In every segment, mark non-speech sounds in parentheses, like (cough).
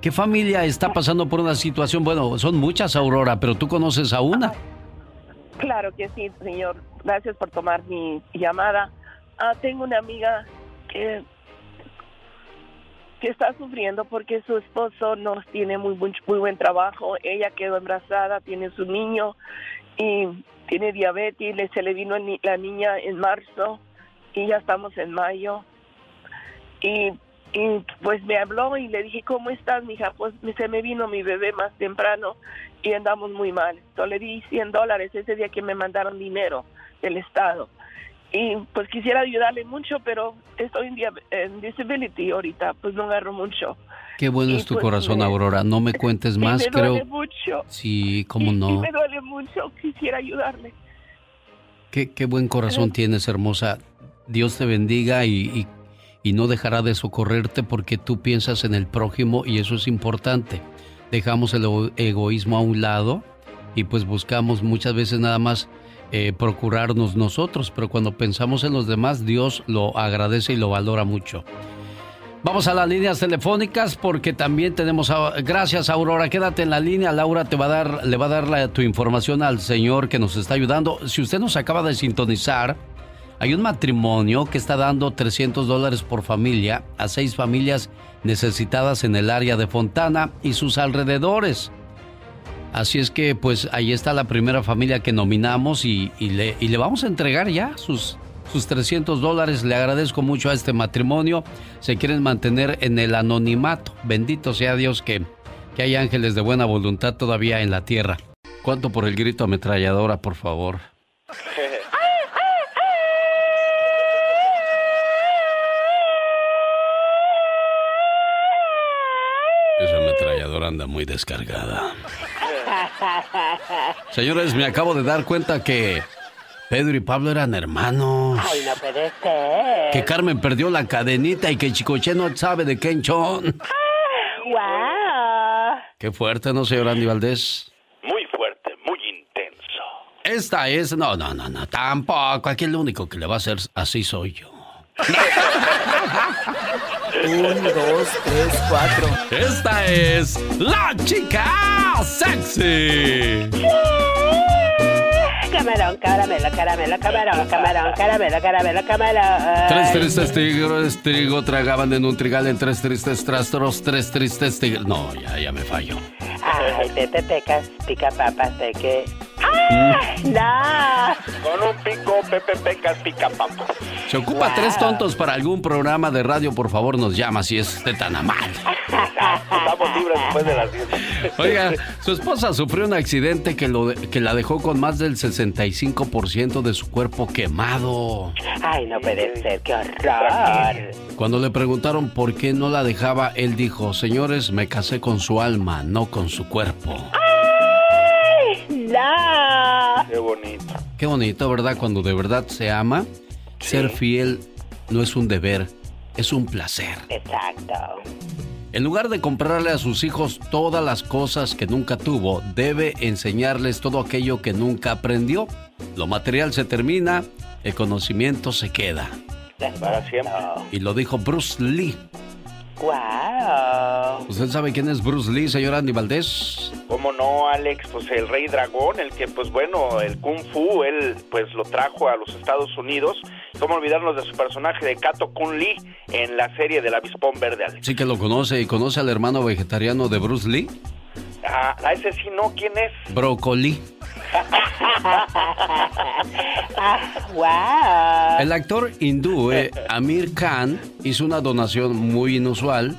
¿Qué familia está pasando por una situación? Bueno, son muchas, Aurora, pero tú conoces a una. Claro que sí, señor. Gracias por tomar mi llamada. Ah, tengo una amiga que, que está sufriendo porque su esposo no tiene muy, muy, buen trabajo. Ella quedó embarazada, tiene su niño y tiene diabetes. Se le vino la niña en marzo y ya estamos en mayo. Y y pues me habló y le dije, ¿cómo estás, mija? Pues se me vino mi bebé más temprano y andamos muy mal. Entonces le di 100 dólares ese día que me mandaron dinero del Estado. Y pues quisiera ayudarle mucho, pero estoy en, disability ahorita, pues no agarro mucho. Qué bueno es tu pues, corazón, Aurora. No me cuentes (laughs) más, me duele mucho. Sí, cómo no. me duele mucho, quisiera ayudarle. Qué, qué buen corazón tienes, hermosa. Dios te bendiga y y no dejará de socorrerte porque tú piensas en el prójimo y eso es importante. Dejamos el egoísmo a un lado y pues buscamos muchas veces nada más eh, procurarnos nosotros, pero cuando pensamos en los demás, Dios lo agradece y lo valora mucho. Vamos a las líneas telefónicas porque también tenemos gracias Aurora, quédate en la línea, Laura te va a dar le va a dar tu información al señor que nos está ayudando. Si usted nos acaba de sintonizar, hay un matrimonio que está dando 300 dólares por familia a seis familias necesitadas en el área de Fontana y sus alrededores. Así es que pues ahí está la primera familia que nominamos y, le, y le, vamos a entregar ya sus, sus 300 dólares. Le agradezco mucho a este matrimonio. Se quieren mantener en el anonimato. Bendito sea Dios que, que hay ángeles de buena voluntad todavía en la tierra. ¿Cuánto por el grito ametralladora, por favor? (laughs) anda muy descargada. Señores, me acabo de dar cuenta que Pedro y Pablo eran hermanos. Ay, no puede ser. Que Carmen perdió la cadenita y que Chicoche no sabe de qué enchón. ¡Wow! Qué fuerte, ¿no, señor Andy Valdés? Muy fuerte, muy intenso. Esta es... No, no, no, no, tampoco. Aquí el único que le va a hacer así soy yo. (laughs) Un, dos, tres, cuatro. Esta es la chica sexy. Camarón, caramelo, caramelo, camarón, camarón, caramelo, caramelo, camarón. Tres tristes tigres, trigo tragaban en un trigal en tres tristes trastros, tres tristes tigres. No, ya, ya me fallo. Ay, te pecas, pica papas, de que ¡No! Con un pico, Pepe Pecas pica papo. Se ocupa tres tontos para algún programa de radio, por favor nos llama si es de tan amable. Estamos libres después de las 10. Oiga, su esposa sufrió un accidente que, lo, que la dejó con más del 65% de su cuerpo quemado. Ay, no puede ser, qué horror. Cuando le preguntaron por qué no la dejaba, él dijo, señores, me casé con su alma, no con su cuerpo. Qué bonito. Qué bonito, ¿verdad? Cuando de verdad se ama, ser fiel no es un deber, es un placer. Exacto. En lugar de comprarle a sus hijos todas las cosas que nunca tuvo, debe enseñarles todo aquello que nunca aprendió. Lo material se termina, el conocimiento se queda. Para siempre. Y lo dijo Bruce Lee. ¡Wow! ¿Usted sabe quién es Bruce Lee, señor Andy Valdés? ¿Cómo no, Alex? Pues el rey dragón, el que, pues bueno, el kung fu, él pues lo trajo a los Estados Unidos. ¿Cómo olvidarnos de su personaje de Kato Kun Lee en la serie del avispón verde, Alex? Sí que lo conoce y conoce al hermano vegetariano de Bruce Lee. Ah, a ese sí no, ¿quién es? Brócoli. Wow. (laughs) El actor hindú eh, Amir Khan hizo una donación muy inusual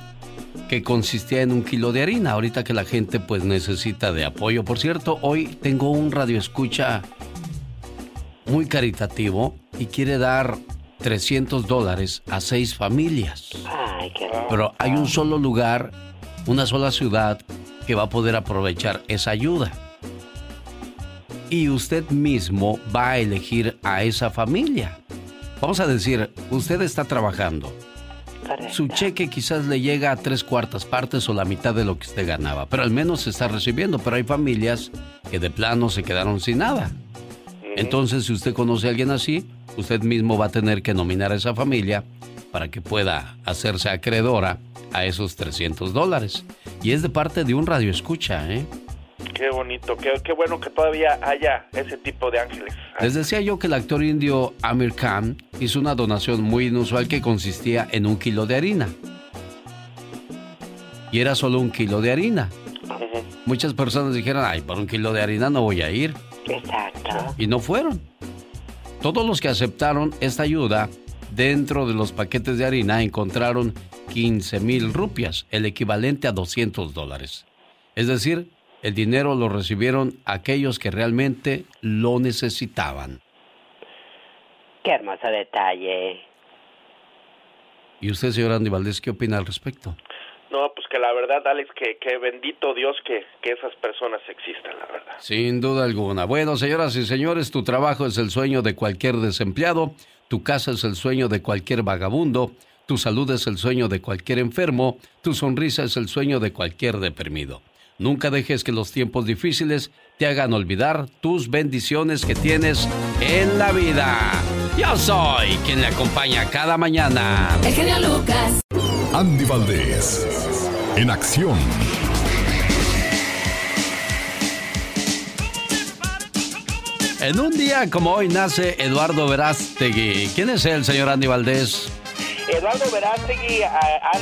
que consistía en un kilo de harina, ahorita que la gente pues necesita de apoyo. Por cierto, hoy tengo un radio escucha muy caritativo y quiere dar 300 dólares a seis familias. Pero hay un solo lugar, una sola ciudad que va a poder aprovechar esa ayuda y usted mismo va a elegir a esa familia. Vamos a decir, usted está trabajando. Su cheque quizás le llega a tres cuartas partes o la mitad de lo que usted ganaba, pero al menos se está recibiendo. Pero hay familias que de plano se quedaron sin nada. Entonces, si usted conoce a alguien así, usted mismo va a tener que nominar a esa familia para que pueda hacerse acreedora a esos 300 dólares. Y es de parte de un radio escucha, ¿eh? Qué bonito, qué, qué, bueno que todavía haya ese tipo de ángeles. Les decía yo que el actor indio Amir Khan hizo una donación muy inusual que consistía en un kilo de harina. Y era solo un kilo de harina. Muchas personas dijeron, ay, por un kilo de harina no voy a ir. Exacto. Y no fueron. Todos los que aceptaron esta ayuda dentro de los paquetes de harina encontraron 15 mil rupias, el equivalente a 200 dólares. Es decir, el dinero lo recibieron aquellos que realmente lo necesitaban. Qué hermoso detalle. ¿Y usted, señor Andy Valdés, qué opina al respecto? No, pues que la verdad, Alex, que, que bendito Dios que, que, esas personas existan, la verdad. Sin duda alguna. Bueno, señoras y señores, tu trabajo es el sueño de cualquier desempleado, tu casa es el sueño de cualquier vagabundo, tu salud es el sueño de cualquier enfermo, tu sonrisa es el sueño de cualquier deprimido. Nunca dejes que los tiempos difíciles te hagan olvidar tus bendiciones que tienes en la vida. Yo soy quien le acompaña cada mañana. El genio Lucas. Andy Valdés, en acción. En un día como hoy nace Eduardo Verástegui. ¿Quién es él, señor Andy Valdés? Eduardo Verástegui,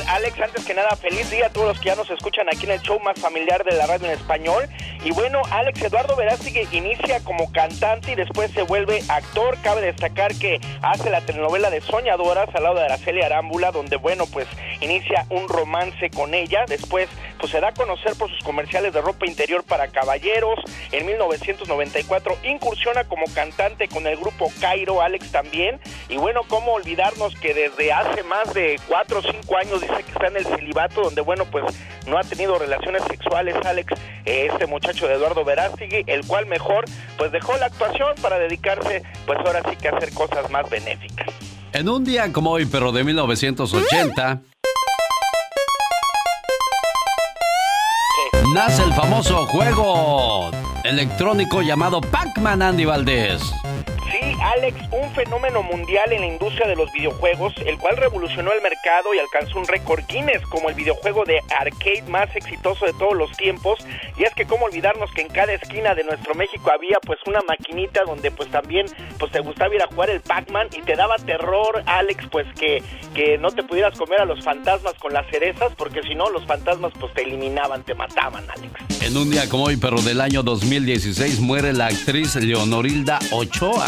Alex, antes que nada, feliz día a todos los que ya nos escuchan aquí en el show más familiar de la radio en español. Y bueno, Alex Eduardo Verástegui inicia como cantante y después se vuelve actor. Cabe destacar que hace la telenovela de Soñadoras al lado de Araceli Arámbula, donde, bueno, pues inicia un romance con ella. Después, pues se da a conocer por sus comerciales de ropa interior para caballeros. En 1994 incursiona como cantante con el grupo Cairo, Alex también. Y bueno, cómo olvidarnos que desde hace más de cuatro o cinco años dice que está en el celibato, donde bueno, pues no ha tenido relaciones sexuales, Alex, este muchacho de Eduardo Verástegui, el cual mejor pues dejó la actuación para dedicarse pues ahora sí que a hacer cosas más benéficas. En un día como hoy, pero de 1980, nace el famoso juego electrónico llamado Pac-Man Andy Valdés. Sí, Alex, un fenómeno mundial en la industria de los videojuegos, el cual revolucionó el mercado y alcanzó un récord Guinness como el videojuego de arcade más exitoso de todos los tiempos. Y es que cómo olvidarnos que en cada esquina de nuestro México había pues una maquinita donde pues también pues te gustaba ir a jugar el Pac-Man y te daba terror, Alex, pues que, que no te pudieras comer a los fantasmas con las cerezas, porque si no los fantasmas pues te eliminaban, te mataban, Alex. En un día como hoy, pero del año 2016, muere la actriz Leonorilda Ochoa.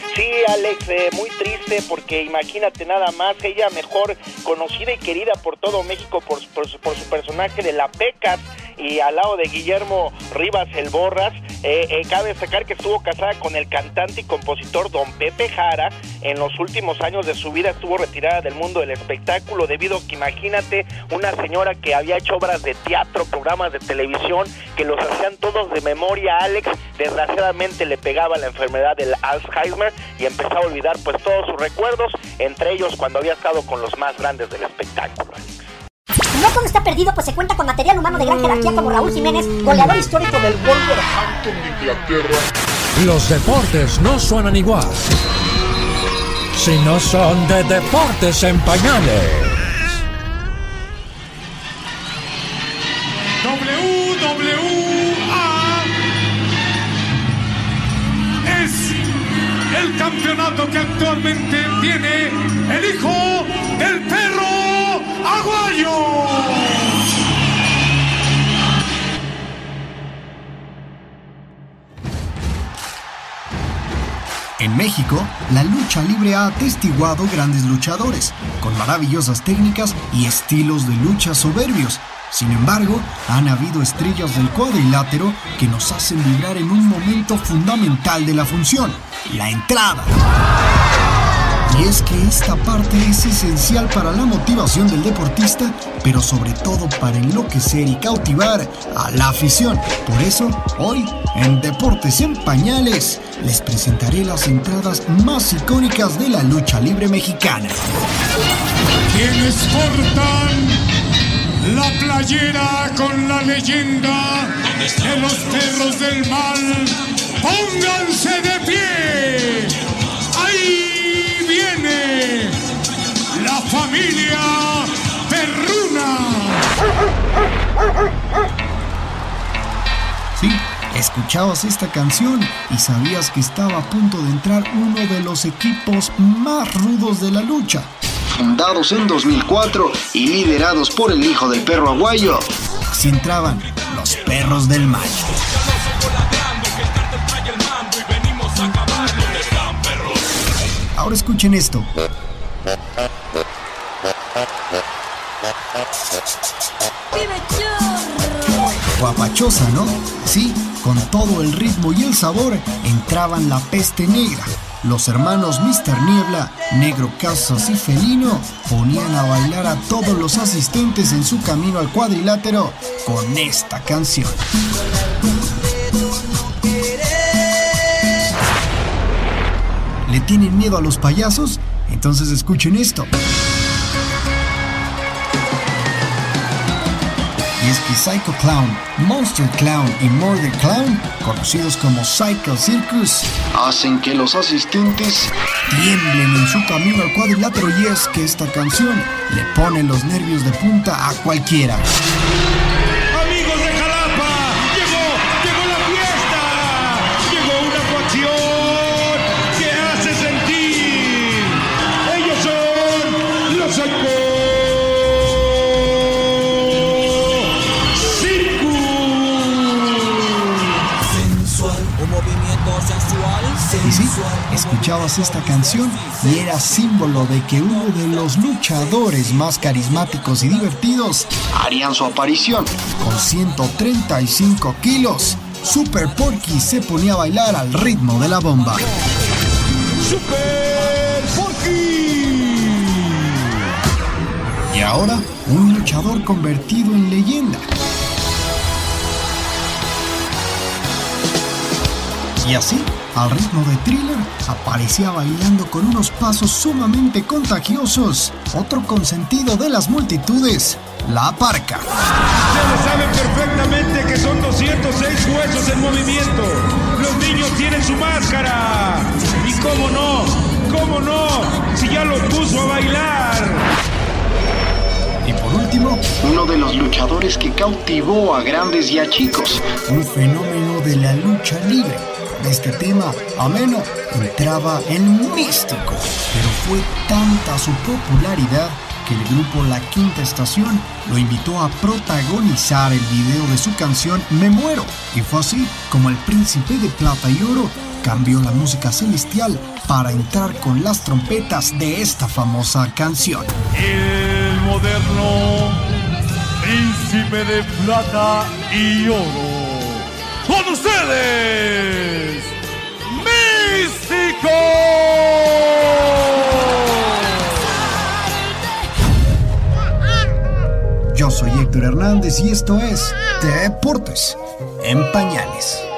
Sí, Alex, eh, muy triste porque imagínate nada más, ella mejor conocida y querida por todo México por, por, por su personaje de La Pecas y al lado de Guillermo Rivas el Borras. Eh, eh, cabe destacar que estuvo casada con el cantante y compositor Don Pepe Jara. En los últimos años de su vida estuvo retirada del mundo del espectáculo debido a que imagínate una señora que había hecho obras de teatro, programas de televisión, que los hacían todos de memoria. Alex desgraciadamente le pegaba la enfermedad del Alzheimer y empezó a olvidar pues todos sus recuerdos, entre ellos cuando había estado con los más grandes del espectáculo. Alex. No todo está perdido, pues se cuenta con material humano de gran jerarquía como Raúl Jiménez, goleador histórico del Wolverhampton de Inglaterra. Los deportes no suenan igual si no son de deportes en pañales. WWA el campeonato que actualmente tiene el hijo del perro Aguayo. En México, la lucha libre ha atestiguado grandes luchadores, con maravillosas técnicas y estilos de lucha soberbios. Sin embargo, han habido estrellas del cuadrilátero que nos hacen vibrar en un momento fundamental de la función, la entrada. Y es que esta parte es esencial para la motivación del deportista, pero sobre todo para enloquecer y cautivar a la afición. Por eso, hoy, en Deportes en Pañales, les presentaré las entradas más icónicas de la lucha libre mexicana. Quienes portan la playera con la leyenda de los perros del mal, pónganse de pie. Ahí viene la familia perruna. Sí, escuchabas esta canción y sabías que estaba a punto de entrar uno de los equipos más rudos de la lucha. Fundados en 2004 y liderados por el hijo del perro aguayo, así entraban los perros del mal. Ahora escuchen esto. Guapachosa, ¿no? Sí, con todo el ritmo y el sabor entraban la peste negra. Los hermanos Mr. Niebla, Negro Casas y Felino ponían a bailar a todos los asistentes en su camino al cuadrilátero con esta canción. ¿Le tienen miedo a los payasos? Entonces escuchen esto. Y es que Psycho Clown, Monster Clown y Murder Clown, conocidos como Psycho Circus, hacen que los asistentes tiemblen en su camino al cuadrilátero y es que esta canción le pone los nervios de punta a cualquiera. Escuchabas esta canción y era símbolo de que uno de los luchadores más carismáticos y divertidos harían su aparición con 135 kilos. Super Porky se ponía a bailar al ritmo de la bomba. Super Porky. Y ahora, un luchador convertido en leyenda. Y así, al ritmo de thriller, aparecía bailando con unos pasos sumamente contagiosos. Otro consentido de las multitudes, la parca. Ustedes saben perfectamente que son 206 huesos en movimiento. Los niños tienen su máscara. Y cómo no, cómo no, si ya los puso a bailar. Y por último, uno de los luchadores que cautivó a grandes y a chicos, un fenómeno de la lucha libre. Este tema, ameno, entraba en místico, pero fue tanta su popularidad que el grupo La Quinta Estación lo invitó a protagonizar el video de su canción Me Muero. Y fue así como el príncipe de plata y oro cambió la música celestial para entrar con las trompetas de esta famosa canción. El moderno príncipe de plata y oro. Con ustedes, Místico. Yo soy Héctor Hernández y esto es Deportes en Pañales.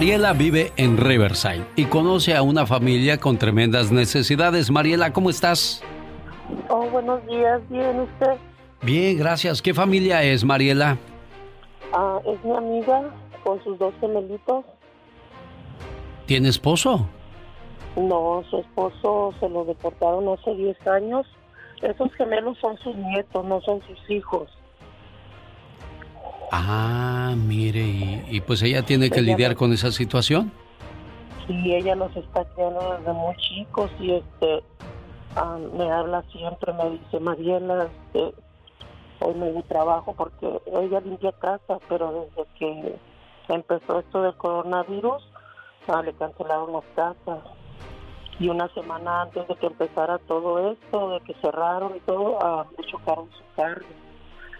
Mariela vive en Riverside y conoce a una familia con tremendas necesidades. Mariela, ¿cómo estás? Oh, buenos días, bien usted. Bien, gracias. ¿Qué familia es, Mariela? Ah, es mi amiga con sus dos gemelitos. ¿Tiene esposo? No, su esposo se lo deportaron hace 10 años. Esos gemelos son sus nietos, no son sus hijos. Ah, mire, y, y pues ella tiene que Ella lidiar con esa situación. Sí, ella los está criando desde muy chicos y este me habla siempre, me dice, Mariela, este, hoy me di trabajo porque ella limpia casa, pero desde que empezó esto del coronavirus, ah, le cancelaron las casas. Y una semana antes de que empezara todo esto, de que cerraron y todo, ah, le chocaron su carro.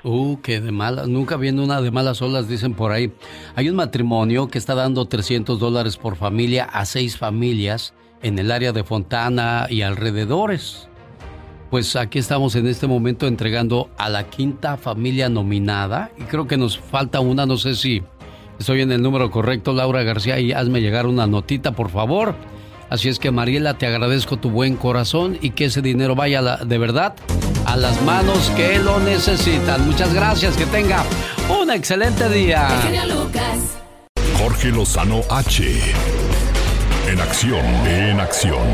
Uh, que de malas, nunca viene una de malas olas, dicen por ahí. Hay un matrimonio que está dando 300 dólares por familia a seis familias en el área de Fontana y alrededores. Pues aquí estamos en este momento entregando a la quinta familia nominada y creo que nos falta una, no sé si Estoy en el número correcto, Laura García, y hazme llegar una notita, por favor. Así es que Mariela, te agradezco tu buen corazón y que ese dinero vaya de verdad a las manos que lo necesitan. Muchas gracias, que tenga un excelente día. Jorge Lozano H. En acción, en acción.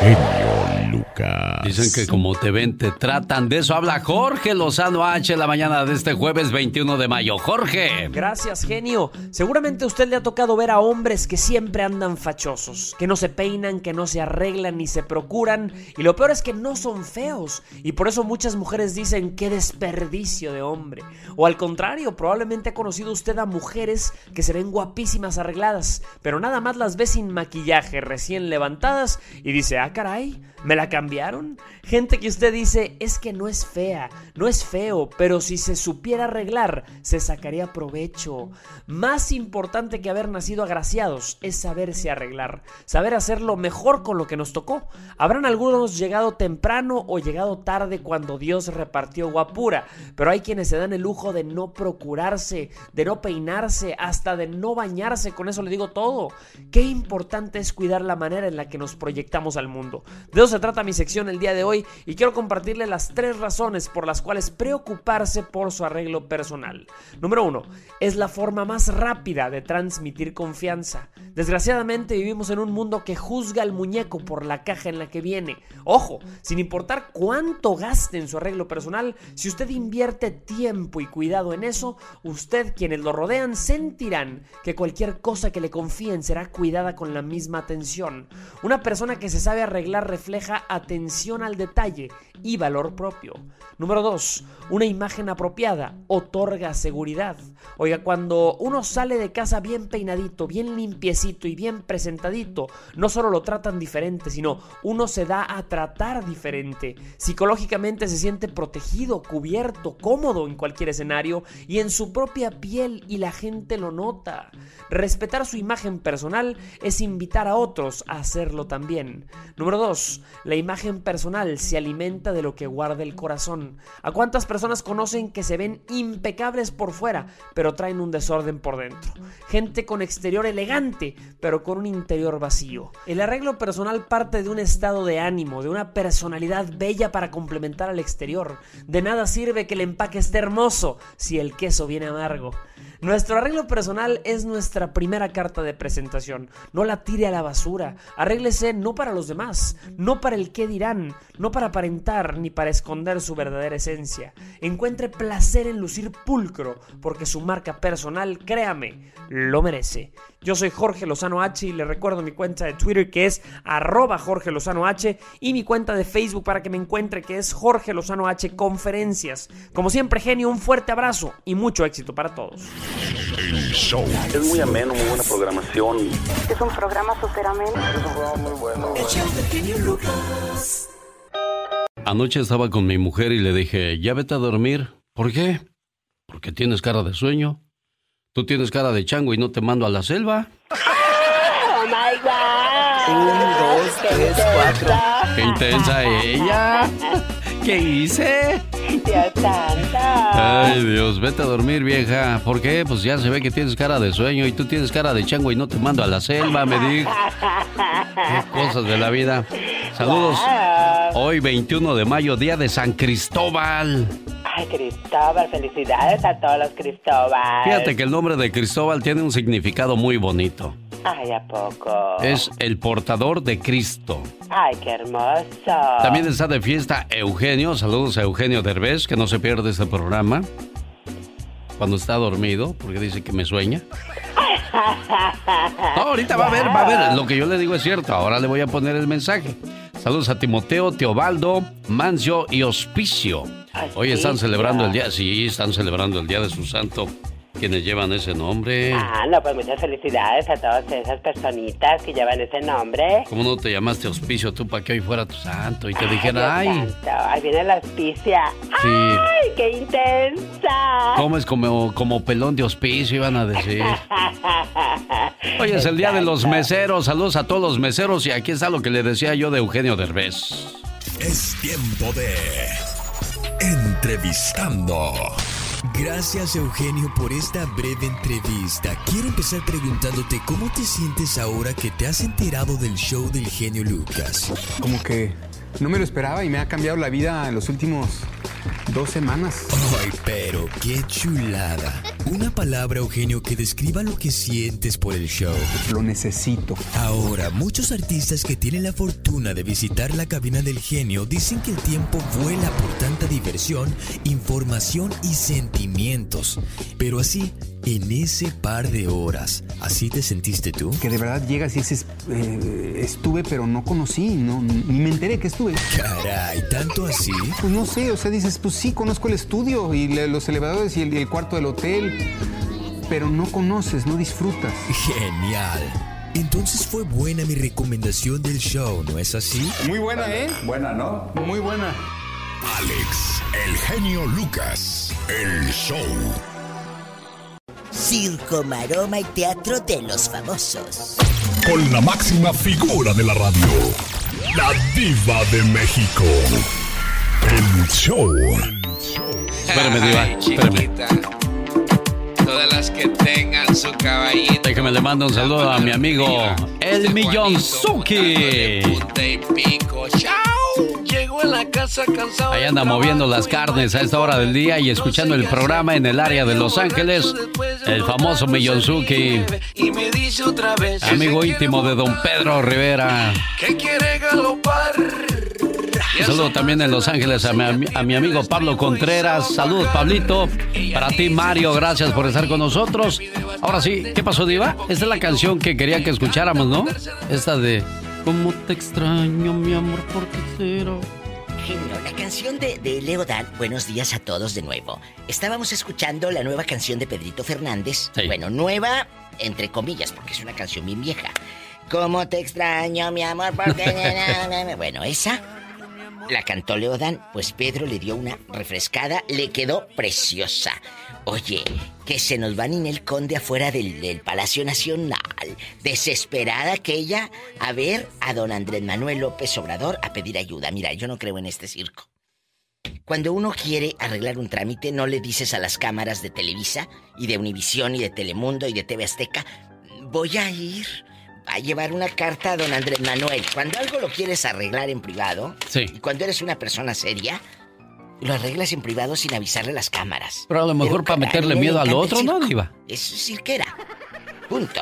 Genio Lucas. Dicen que como te ven, te tratan. De eso habla Jorge Lozano H. la mañana de este jueves 21 de mayo. Jorge. Gracias, genio. Seguramente a usted le ha tocado ver a hombres que siempre andan fachosos, que no se peinan, que no se arreglan ni se procuran. Y lo peor es que no son feos. Y por eso muchas mujeres dicen qué desperdicio de hombre. O al contrario, probablemente ha conocido usted a mujeres que se ven guapísimas arregladas, pero nada más las ve sin maquillaje, recién levantadas y dice, ah, caray, ¿me la cambiaron? Gente que usted dice, es que no es fea, no es feo, pero si se supiera arreglar, se sacaría provecho. Más importante que haber nacido agraciados es saberse arreglar, saber hacerlo mejor con lo que nos tocó. Habrán algunos llegado temprano o llegado tarde cuando Dios repartió guapura, pero hay quienes se dan el lujo de no procurarse, de no peinarse, hasta de no bañarse, con eso le digo todo. Qué importante es cuidar la manera en la que nos proyectamos al mundo. Se trata mi sección el día de hoy y quiero compartirle las tres razones por las cuales preocuparse por su arreglo personal. Número uno, es la forma más rápida de transmitir confianza. Desgraciadamente vivimos en un mundo que juzga al muñeco por la caja en la que viene. Ojo, sin importar cuánto gaste en su arreglo personal, si usted invierte tiempo y cuidado en eso, usted quienes lo rodean sentirán que cualquier cosa que le confíen será cuidada con la misma atención. Una persona que se sabe arreglar refleja atención al detalle y valor propio. Número 2. Una imagen apropiada otorga seguridad. Oiga, cuando uno sale de casa bien peinadito, bien limpiecito y bien presentadito, no solo lo tratan diferente, sino uno se da a tratar diferente. Psicológicamente se siente protegido, cubierto, cómodo en cualquier escenario y en su propia piel y la gente lo nota. Respetar su imagen personal es invitar a otros a hacerlo también. Número 2. La imagen personal se alimenta de lo que guarda el corazón. ¿A cuántas personas conocen que se ven impecables por fuera, pero traen un desorden por dentro? Gente con exterior elegante, pero con un interior vacío. El arreglo personal parte de un estado de ánimo, de una personalidad bella para complementar al exterior. De nada sirve que el empaque esté hermoso si el queso viene amargo. Nuestro arreglo personal es nuestra primera carta de presentación. No la tire a la basura. Arréglese no para los demás, no para el qué dirán, no para aparentar ni para esconder su verdadera esencia. Encuentre placer en lucir pulcro, porque su marca personal, créame, lo merece. Yo soy Jorge Lozano H y le recuerdo mi cuenta de Twitter que es arroba Jorge Lozano H y mi cuenta de Facebook para que me encuentre que es Jorge Lozano H Conferencias. Como siempre, genio, un fuerte abrazo y mucho éxito para todos. El show. Es muy ameno, muy buena programación. Es un programa súper ameno. Es un programa muy bueno. Anoche estaba con mi mujer y le dije, ya vete a dormir. ¿Por qué? Porque tienes cara de sueño. Tú tienes cara de chango y no te mando a la selva. Oh my God. Un, dos, tres, cuatro. ¡Qué intensa ella! ¿Qué hice? Dios. Ay, Dios, vete a dormir, vieja. ¿Por qué? Pues ya se ve que tienes cara de sueño y tú tienes cara de chango y no te mando a la selva, me dijo. Qué cosas de la vida. Saludos. Hoy, 21 de mayo, día de San Cristóbal. Ay, Cristóbal, felicidades a todos los Cristóbal. Fíjate que el nombre de Cristóbal tiene un significado muy bonito. Ay, ¿a poco? Es el portador de Cristo. Ay, qué hermoso. También está de fiesta Eugenio. Saludos a Eugenio Derbez, que no se pierde este programa. Cuando está dormido, porque dice que me sueña. (laughs) No, ahorita va a ver, va a ver. Lo que yo le digo es cierto. Ahora le voy a poner el mensaje. Saludos a Timoteo, Teobaldo, Mancio y Hospicio. Hoy están celebrando el día, sí, están celebrando el día de su santo. Quienes llevan ese nombre. Ah, no, pues muchas felicidades a todas esas personitas que llevan ese nombre. ¿Cómo no te llamaste Hospicio tú para que hoy fuera tu santo y te dijera, Dios ay? santo, ahí viene la auspicia. Sí. ¡Ay, qué intensa! ¿Cómo es como, como pelón de hospicio? Iban a decir. (laughs) Hoy es el día de los meseros. Saludos a todos los meseros. Y aquí está lo que le decía yo de Eugenio Derbez. Es tiempo de Entrevistando Gracias Eugenio por esta breve entrevista. Quiero empezar preguntándote cómo te sientes ahora que te has enterado del show del genio Lucas. Como que no me lo esperaba y me ha cambiado la vida en los últimos dos semanas. Ay, pero qué chulada. Una palabra, Eugenio, que describa lo que sientes por el show. Lo necesito. Ahora, muchos artistas que tienen la fortuna de visitar la cabina del genio dicen que el tiempo vuela por tanta diversión, información y sentimientos. Pero así, en ese par de horas, ¿así te sentiste tú? Que de verdad llegas y dices, eh, estuve pero no conocí, no, ni me enteré que estuve. Caray, ¿tanto así? Pues no sé, o sea, dices, pues sí, conozco el estudio y le- los elevadores y el, y el cuarto del hotel, pero no conoces, no disfrutas. (laughs) Genial. Entonces fue buena mi recomendación del show, ¿no es así? Muy buena, ¿eh? Buena, ¿no? Muy buena. Alex, el genio Lucas, el show. Circo, maroma y teatro de los famosos. Con la máxima figura de la radio, la diva de México. El show. Espérame, Diva, espérame. chiquita. Todas las que tengan su caballito. Déjame le mando un saludo a mi amigo El la casa cansado. Ahí anda moviendo las carnes a esta hora del día y escuchando el programa en el área de Los Ángeles. El famoso Millonzuki, amigo íntimo de don Pedro Rivera. Que quiere galopar. Un saludo también en Los Ángeles a mi, ami- a mi amigo Pablo Contreras. Saludos, Pablito. Para ti, Mario, gracias por estar con nosotros. Ahora sí, ¿qué pasó, Diva? Esta es la canción que quería que escucháramos, ¿no? Esta de ¿Cómo te extraño, mi amor? ¿Por qué será? Genio, la canción de, de Leo Dan, buenos días a todos de nuevo. Estábamos escuchando la nueva canción de Pedrito Fernández. Bueno, nueva, entre comillas, porque es una canción bien vieja. ¿Cómo te extraño, mi amor? Porque... (laughs) bueno, esa la cantó Leo Dan, pues Pedro le dio una refrescada, le quedó preciosa. Oye, que se nos va Ninel Conde afuera del, del Palacio Nacional. Desesperada que ella a ver a don Andrés Manuel López Obrador a pedir ayuda. Mira, yo no creo en este circo. Cuando uno quiere arreglar un trámite, no le dices a las cámaras de Televisa y de Univisión y de Telemundo y de TV Azteca, voy a ir a llevar una carta a don Andrés Manuel. Cuando algo lo quieres arreglar en privado, Sí. y cuando eres una persona seria, lo arreglas en privado sin avisarle las cámaras. Pero a lo mejor para meterle miedo al otro, ¿no. Diva? Es cirquera. Punto.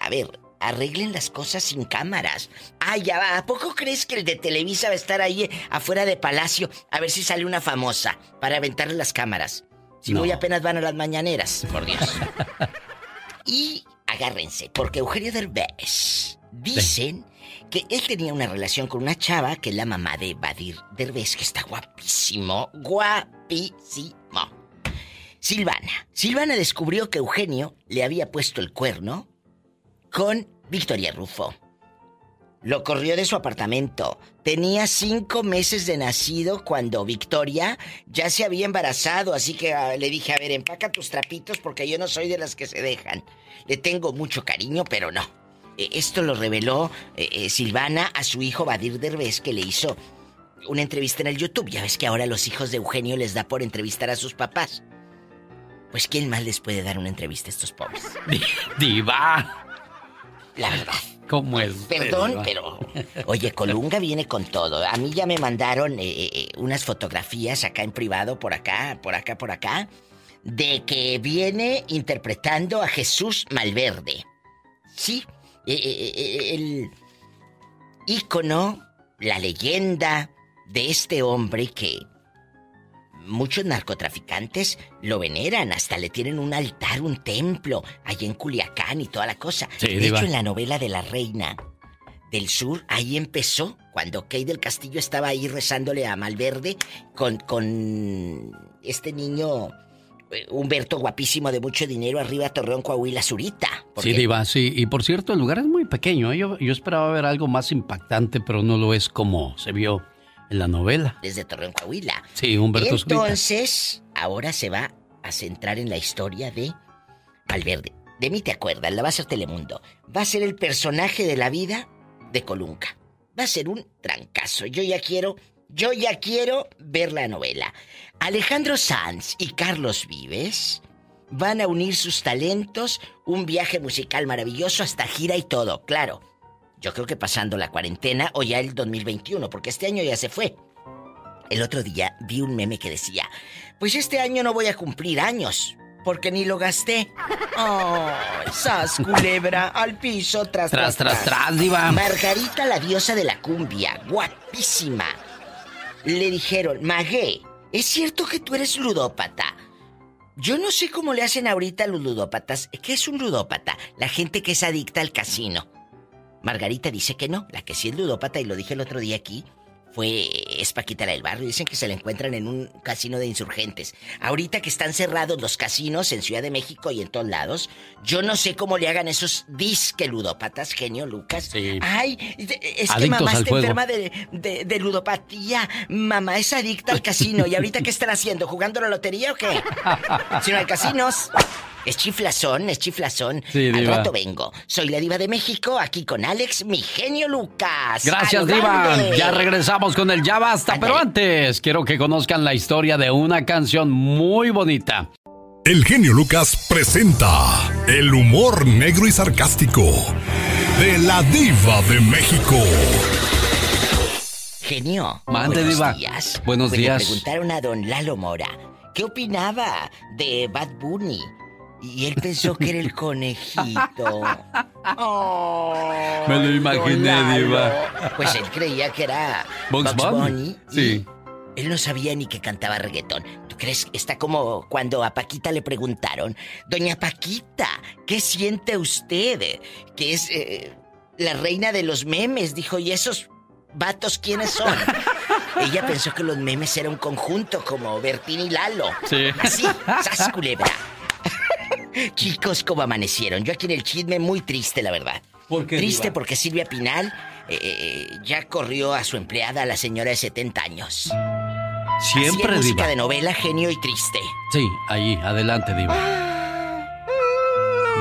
A ver, arreglen las cosas sin cámaras. Ah, ya va. ¿A poco crees que el de Televisa va a estar ahí eh, afuera de Palacio a ver si sale una famosa para aventarle las cámaras? Si No. muy apenas van a las mañaneras, por Dios. (laughs) y agárrense, porque Eugenio Derbez dicen que él tenía una relación con una chava que es la mamá de Badir Derbez, que está guapísimo, guapísimo. Silvana. Silvana descubrió que Eugenio le había puesto el cuerno con Victoria Rufo. Lo corrió de su apartamento. Tenía cinco meses de nacido cuando Victoria ya se había embarazado, así que ah, le dije, a ver, empaca tus trapitos porque yo no soy de las que se dejan. Le tengo mucho cariño, pero no. Eh, Esto lo reveló eh, eh, Silvana a su hijo Badir Derbez, que le hizo una entrevista en el YouTube. Ya ves que ahora los hijos de Eugenio les da por entrevistar a sus papás. Pues ¿quién más les puede dar una entrevista a estos pobres? (laughs) Diva. La verdad. ¿Cómo es? Perdón, pero. Oye, Colunga viene con todo. A mí ya me mandaron eh, eh, unas fotografías acá en privado, por acá, por acá, por acá, de que viene interpretando a Jesús Malverde. Sí, eh, eh, eh, el ícono, la leyenda de este hombre que muchos narcotraficantes lo veneran, hasta le tienen un altar, un templo, allá en Culiacán y toda la cosa. Sí, de diva. hecho, en la novela de la reina del sur, ahí empezó, cuando Kay del Castillo estaba ahí rezándole a Malverde con, con este niño eh, Humberto guapísimo de mucho dinero arriba Torreón Coahuila Zurita. Sí, Diva, sí. Y por cierto, el lugar es muy pequeño. ¿eh? Yo, yo esperaba ver algo más impactante, pero no lo es como se vio en la novela. Desde Torreón Coahuila. Sí, Humberto Zurita. Entonces, ahora se va a centrar en la historia de Valverde. De mí te acuerdas, la va a hacer Telemundo. Va a ser el personaje de la vida de Colunca. Va a ser un trancazo. Yo ya quiero Yo ya quiero ver la novela. Alejandro Sanz y Carlos Vives van a unir sus talentos, un viaje musical maravilloso hasta gira y todo, claro. Yo creo que pasando la cuarentena o ya el 2021, porque este año ya se fue. El otro día vi un meme que decía, pues este año no voy a cumplir años, porque ni lo gasté. (laughs) ¡Oh! ¡Sas, culebra! Al piso, tras, Tras, tras, tras, diva. Margarita, la diosa de la cumbia, guapísima. Le dijeron, Magué, ¿es cierto que tú eres ludópata? Yo no sé cómo le hacen ahorita a los ludópatas. ¿Qué es un ludópata? La gente que es adicta al casino. Margarita dice que no. La que sí es ludópata, y lo dije el otro día aquí, fue es Paquita la del barrio. Dicen que se la encuentran en un casino de insurgentes. Ahorita que están cerrados los casinos en Ciudad de México y en todos lados, yo no sé cómo le hagan esos disque ludópatas, genio Lucas. Ay, de- es que mamá está enferma de, de- de ludopatía. Mamá es adicta al casino. ¿Y ahorita qué están haciendo? ¿Jugando la lotería o qué? (laughs) Si no hay casinos. Es chiflazón, es chiflazón. Sí, Al diva. rato vengo. Soy la diva de México, aquí con Alex, mi genio Lucas. Gracias, ¡A lo Diva. Ya regresamos con el Ya Basta, pero antes quiero que conozcan la historia de una canción muy bonita. El genio Lucas presenta el humor negro y sarcástico de la diva de México. Genio. Mande, buenos diva. días. Buenos Pues días. Le preguntaron a don Lalo Mora qué opinaba de Bad Bunny. Y él pensó que era el conejito. Oh, (laughs) Me lo imaginé, diva. Pues él creía que era Bugs Bunny. Sí. Él no sabía ni que cantaba reggaetón. ¿Tú crees está como cuando a Paquita le preguntaron, Doña Paquita, ¿qué siente usted? Que es eh, la reina de los memes, dijo, ¿y esos vatos quiénes son? (laughs) Ella pensó que los memes era un conjunto como Bertín y Lalo. Sí. Así, sas culebra. Chicos, ¿cómo amanecieron? Yo aquí en el chisme muy triste, la verdad. ¿Por qué, Triste diva? porque Silvia Pinal eh, ya corrió a su empleada, la señora de 70 años. Siempre, Hacía música Diva. de novela, genio y triste. Sí, ahí, adelante, Diva.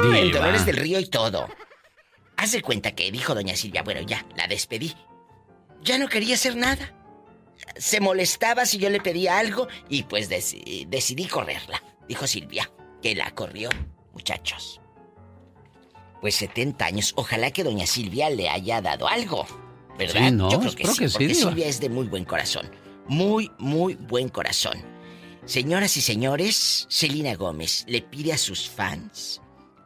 El Diva. Dolores del Río y todo. Haz de cuenta que dijo doña Silvia, bueno, ya, la despedí. Ya no quería hacer nada. Se molestaba si yo le pedía algo y pues deci- decidí correrla. Dijo Silvia, que la corrió, muchachos. Pues 70 años, ojalá que doña Silvia le haya dado algo. ¿Verdad? Sí, ¿no? Yo creo que sí, que sí, porque. Silvia es de muy buen corazón. Muy, muy buen corazón. Señoras y señores, Selena Gómez le pide a sus fans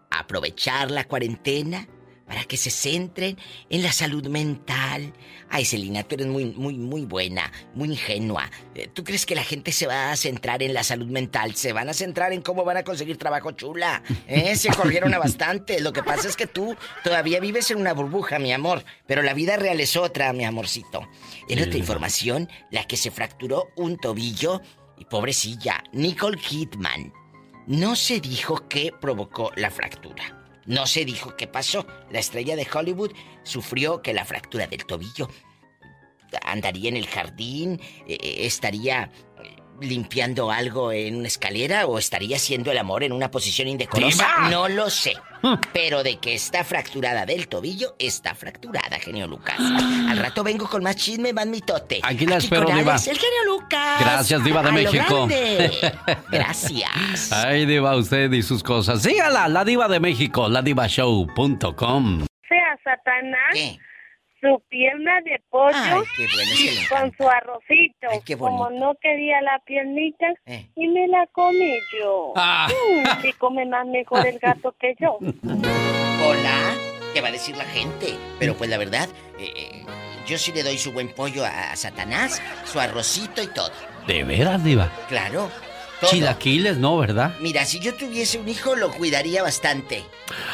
aprovechar la cuarentena para que se centren en la salud mental. Ay, Selena, tú eres muy, muy, muy buena, muy ingenua. Eh, ¿Tú crees que la gente se va a centrar en la salud mental? Se van a centrar en cómo van a conseguir trabajo chula. ¿Eh? Se corrieron a (laughs) bastante. Lo que pasa es que tú todavía vives en una burbuja, mi amor. Pero la vida real es otra, mi amorcito. En Sí. otra información, la que se fracturó un tobillo y pobrecilla, Nicole Kidman. No se dijo qué provocó la fractura. No se dijo qué pasó. La estrella de Hollywood sufrió que la fractura del tobillo. Andaría en el jardín, eh, estaría eh, limpiando algo en una escalera o estaría haciendo el amor en una posición indecorosa. ¡Diva! No lo sé. Pero de que está fracturada del tobillo, está fracturada, genio Lucas. (gasps) Al rato vengo con más chisme, más mitote. Aquí la espero, con Diva. Alex, el genio Lucas. Gracias, Diva de A México. (laughs) Gracias. Ay, Diva, usted y sus cosas. Sígala, la Diva de México, ladivashow.com. sea Satanás ¿Qué? Su pierna de pollo Ay, qué bueno, es que con su arrocito. Ay, qué. Como no quería la piernita Eh. y me la comí yo. Ah. Mm, y come más mejor el gato que yo. (laughs) Hola, ¿qué va a decir la gente? Pero pues la verdad, eh, eh, yo sí le doy su buen pollo a, a Satanás, su arrocito y todo. ¿De veras, Diva? Claro. Todo. Chilaquiles, ¿no, verdad? Mira, si yo tuviese un hijo, lo cuidaría bastante.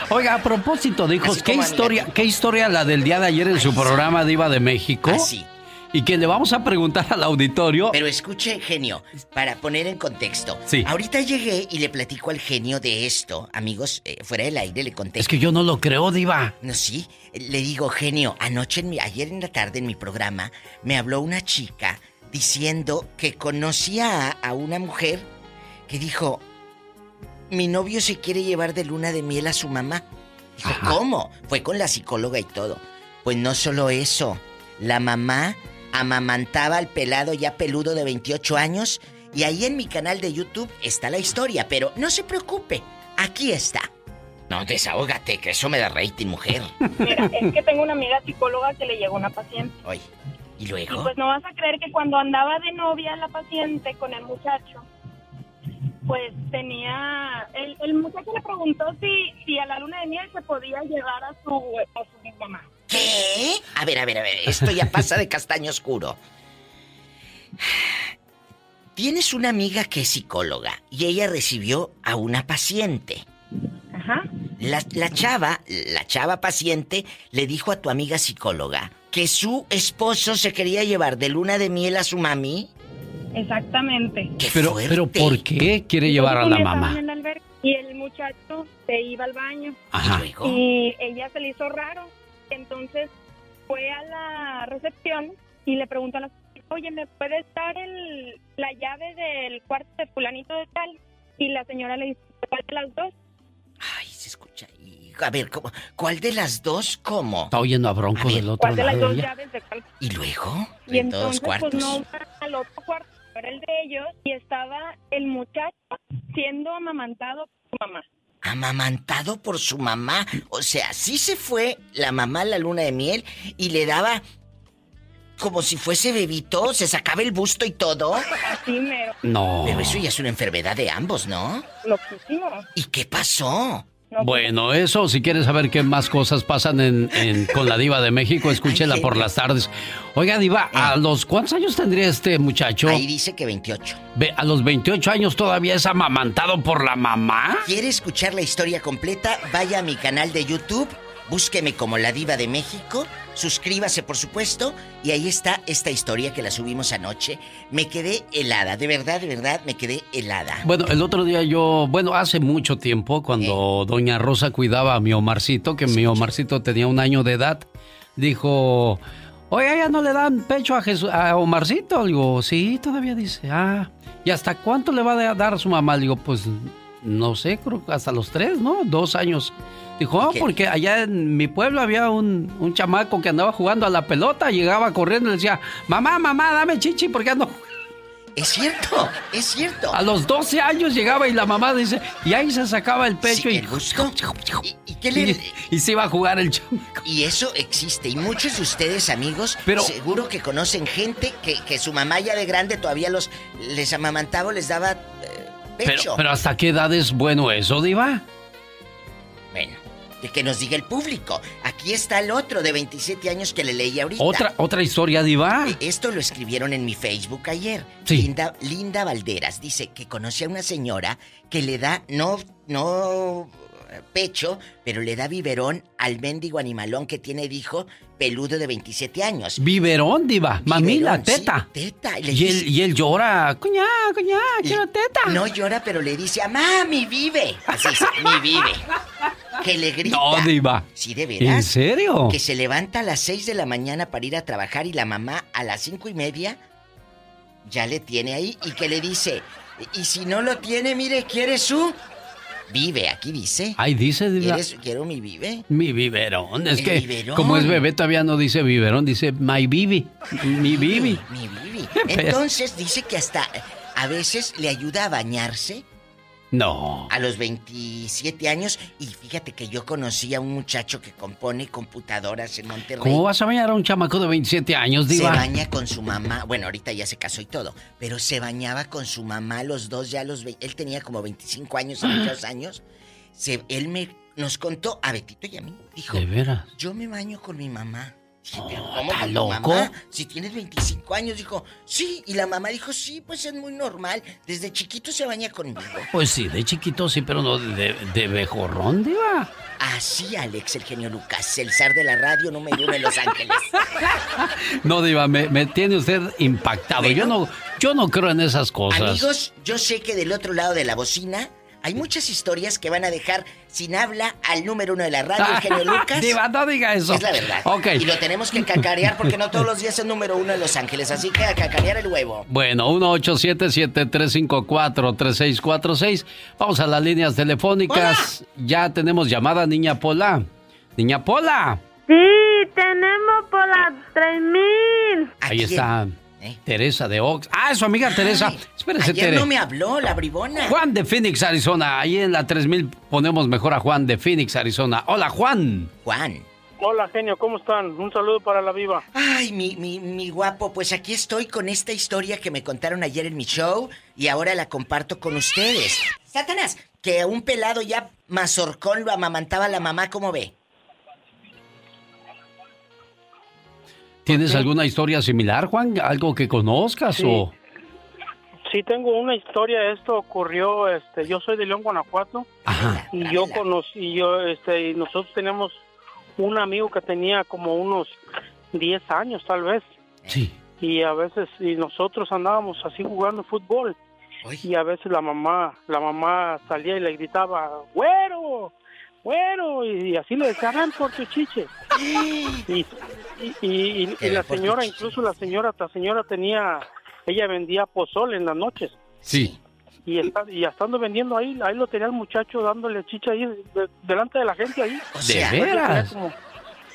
Oiga, a propósito de hijos, Así ¿qué historia. ¿qué historia la del día de ayer en su programa Diva de México? Ah, sí. Y que le vamos a preguntar al auditorio. Pero escuche, genio, para poner en contexto. Sí. Ahorita llegué y le platico al genio de esto. Amigos, eh, fuera del aire le conté. Es que yo no lo creo, Diva. No, sí. Le digo, genio, anoche, en mi- ayer en la tarde en mi programa, me habló una chica diciendo que conocía a, a una mujer que dijo, mi novio se quiere llevar de luna de miel a su mamá. Dijo, ¿cómo? Fue con la psicóloga y todo. Pues no solo eso, la mamá amamantaba al pelado ya peludo de 28 años. Y ahí en mi canal de YouTube está la historia, pero no se preocupe, aquí está. No, desahógate, que eso me da rating, mujer. (laughs) Mira, es que tengo una amiga psicóloga que le llegó una paciente. Oye, ¿y Y luego? pues no vas a creer que cuando andaba de novia la paciente con el muchacho, pues tenía... El, el muchacho le preguntó si, si a la luna de miel se podía llevar a su, a su mamá. ¿Qué? A ver, a ver, a ver, esto ya pasa de castaño oscuro. Tienes una amiga que es psicóloga y ella recibió a una paciente. Ajá. La, la chava, la chava paciente, le dijo a tu amiga psicóloga que su esposo se quería llevar de luna de miel a su mami. Exactamente. Pero, pero ¿por qué quiere llevar a la mamá? en el albergue Y el muchacho se iba al baño. Ajá. Y ella se le hizo raro. Entonces fue a la recepción y le preguntó a la oye, ¿me puedes dar el, la llave del cuarto de fulanito de tal? Y la señora le dice, ¿cuál de las dos? Ay, se escucha ahí. A ver, ¿cómo- ¿cuál de las dos? ¿Cómo? Está oyendo a Bronco del otro ¿Cuál de las lado. dos ella. llaves de cuál? ¿Y luego? Y En todos entonces, cuartos. pues no al otro cuarto, era el de ellos, y estaba el muchacho siendo amamantado por su mamá. Amamantado por su mamá. O sea, sí se fue la mamá a la luna de miel y le daba como si fuese bebito, se sacaba el busto y todo. Así mero. No. Pero eso ya es una enfermedad de ambos, ¿no? Loquísimo. ¿Y qué pasó? Bueno, eso, si quieres saber qué más cosas pasan en, en- con la diva de México, (laughs) escúchela por las tardes. Oiga, diva, ¿a los cuántos años tendría este muchacho? Ahí dice que 28. Ve, ¿A los 28 años todavía es amamantado por la mamá? ¿Quiere escuchar la historia completa? Vaya a mi canal de YouTube, búsqueme como La Diva de México, suscríbase por supuesto, y ahí está esta historia que la subimos anoche. Me quedé helada, de verdad, de verdad, me quedé helada. Bueno, el otro día yo, bueno, hace mucho tiempo, cuando doña Rosa cuidaba a mi Omarcito, que mi Omarcito tenía un año de edad, dijo, oiga, ¿ya no le dan pecho a, Jesu- a Omarcito? Le digo, sí, todavía dice, ah, ¿y hasta cuánto le va a dar su mamá? Le digo, pues, no sé, creo que hasta los tres, ¿no? Dos años. Dijo, ah, porque allá en mi pueblo había un, un chamaco que andaba jugando a la pelota, llegaba corriendo y decía, mamá, mamá, dame chichi, porque ando Es cierto, es cierto. a los 12 años llegaba y la mamá dice, y ahí se sacaba el pecho (laughs) y, ¿Y qué le- y, y se iba a jugar el chamo. Y eso existe. Y muchos de ustedes, amigos, Pero- seguro que conocen gente que, que su mamá ya de grande todavía los les amamantaba o les daba Pero, ¿hasta qué edad es bueno eso, Diva? Bueno, de que nos diga el público. Aquí está el otro de 27 años que le leí ahorita. ¿Otra, otra historia, Diva? Eh, Esto lo escribieron en mi Facebook ayer. Sí. Linda, Linda Valderas dice que conoce a una señora que le da, no, no pecho, pero le da biberón al mendigo animalón que tiene hijo peludo de 27 años. Biberón, Diva. Mamila, sí, teta. teta. Y le Y él, dice- y él llora, cuñá, cuñá, quiero teta. No llora, pero le dice a mami vive. Así es, mi vive. Que le grita. No, Diva. Sí, de veras. ¿En serio? Que se levanta a las 6 de la mañana para ir a trabajar y la mamá a las cinco y media ya le tiene ahí y que le dice, y si no lo tiene, mire, ¿quiere su? Vive, aquí dice. Ahí dice, Diva. ¿Quieres, quiero mi vive? Mi biberón. Es que, biberón. como es bebé, todavía no dice biberón, dice my bibi. Mi bibi. Mi bibi. (laughs) Entonces dice que hasta a veces le ayuda a bañarse No. a los 27 años y fíjate que yo conocí a un muchacho que compone computadoras en Monterrey. ¿Cómo vas a bañar a un chamaco de 27 años, Se Diva? baña con su mamá. Bueno, ahorita ya se casó y todo. Pero se bañaba con su mamá los dos ya los... ve- Él tenía como 25 años, Ah. muchos (gasps) años. Se, él me nos contó a Betito y a mí. Dijo, ¿De veras? yo me baño con mi mamá. Dije, ¿pero cómo ¿está loco? mamá? Si tienes 25 años, dijo, sí. Y la mamá dijo, sí, pues es muy normal. Desde chiquito se baña conmigo. Pues sí, de chiquito sí, pero no de, de bejorrón, Diva. Así, Alex, el genio Lucas, el zar de la radio número uno en Los Ángeles. (laughs) No, Diva, me, me tiene usted impactado. Yo no, yo no creo en esas cosas. Amigos, yo sé que del otro lado de la bocina hay muchas historias que van a dejar sin habla al número uno de la radio, (laughs) el genio Lucas. Diva, no diga eso. Es la verdad. Ok. Y lo tenemos que cacarear porque no todos los días es número uno en Los Ángeles, así que a cacarear el huevo. Bueno, 1-877-354-3646. Vamos a las líneas telefónicas. Ya tenemos llamada, niña Pola. Niña Pola. Sí, tenemos por las 3000. Ahí está Teresa de Ox. Ah, su amiga Teresa. Espérese, Ayer Tere. no me habló la bribona. Juan de Phoenix, Arizona. Ahí en la 3000 ponemos mejor a Juan de Phoenix, Arizona. Hola, Juan. Juan. Hola, genio, ¿cómo están? Un saludo para la viva. Ay, mi, mi, mi guapo, pues aquí estoy con esta historia que me contaron ayer en mi show y ahora la comparto con ustedes. Satanás, que un pelado ya mazorcón lo amamantaba la mamá, ¿cómo ve? ¿Tienes alguna historia similar, Juan? ¿Algo que conozcas Sí. o...? Sí, tengo una historia. Esto ocurrió, este, yo soy de León, Guanajuato. Y yo conocí, yo, este, y nosotros teníamos un amigo que tenía como unos 10 años, tal vez. Sí. Y a veces, y nosotros andábamos así jugando fútbol. Y a veces la mamá, la mamá salía y le gritaba, güero, güero, y, así le decía, ven por tu chiche. Y, y, y- y- y la señora, incluso la señora, la señora tenía, ella vendía pozole en las noches. Sí. Y, está, y estando vendiendo ahí, ahí lo tenía el muchacho dándole chicha ahí, de- delante de la gente ahí. O sea, Ya tenía veras? como-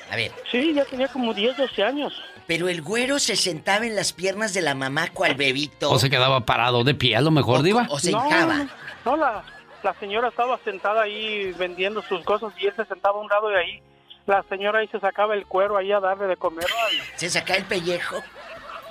A ver. Sí, ya tenía como 10, 12 años. Pero el güero se sentaba en las piernas de la mamá cual bebito. ¿O se quedaba parado de pie a lo mejor, Diva? no, No, no, la, la señora estaba sentada ahí vendiendo sus cosas y él se sentaba a un lado de ahí. La señora ahí se sacaba el cuero ahí a darle de comer. ay. Se sacaba el pellejo.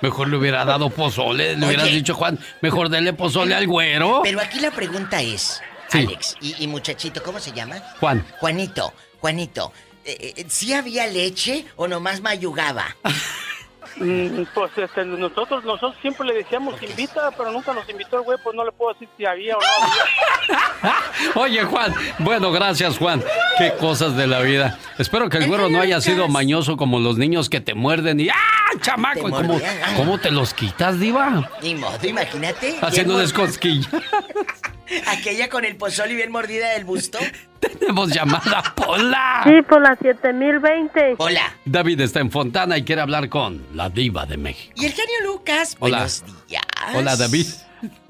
Mejor le hubiera dado pozole. Le hubieras dicho, Juan, mejor dele pozole al güero. Pero aquí la pregunta es, Alex y, y muchachito, ¿cómo se llama? Juan. Juanito, Juanito, eh, eh, ¿sí había leche o nomás mayugaba? (laughs) Mm, Pues este, nosotros nosotros siempre le decíamos invita, pero nunca nos invitó el güey, pues no le puedo decir si había o no había. (laughs) Oye, Juan. Bueno, gracias, Juan. Qué cosas de la vida. Espero que el güero no haya sido mañoso como los niños que te muerden y ¡ah, chamaco! Te ¿Y ¿Cómo, ah. cómo te los quitas, Diva? Ni modo, imagínate. Descosquilla. mor- (laughs) Aquella con el pozole bien mordida del busto. (laughs) Tenemos llamada, Pola. Sí, por la 7020. Hola. David está en Fontana y quiere hablar con la Diva de México. Y el genio Lucas. Hola. Buenos días. Hola, David.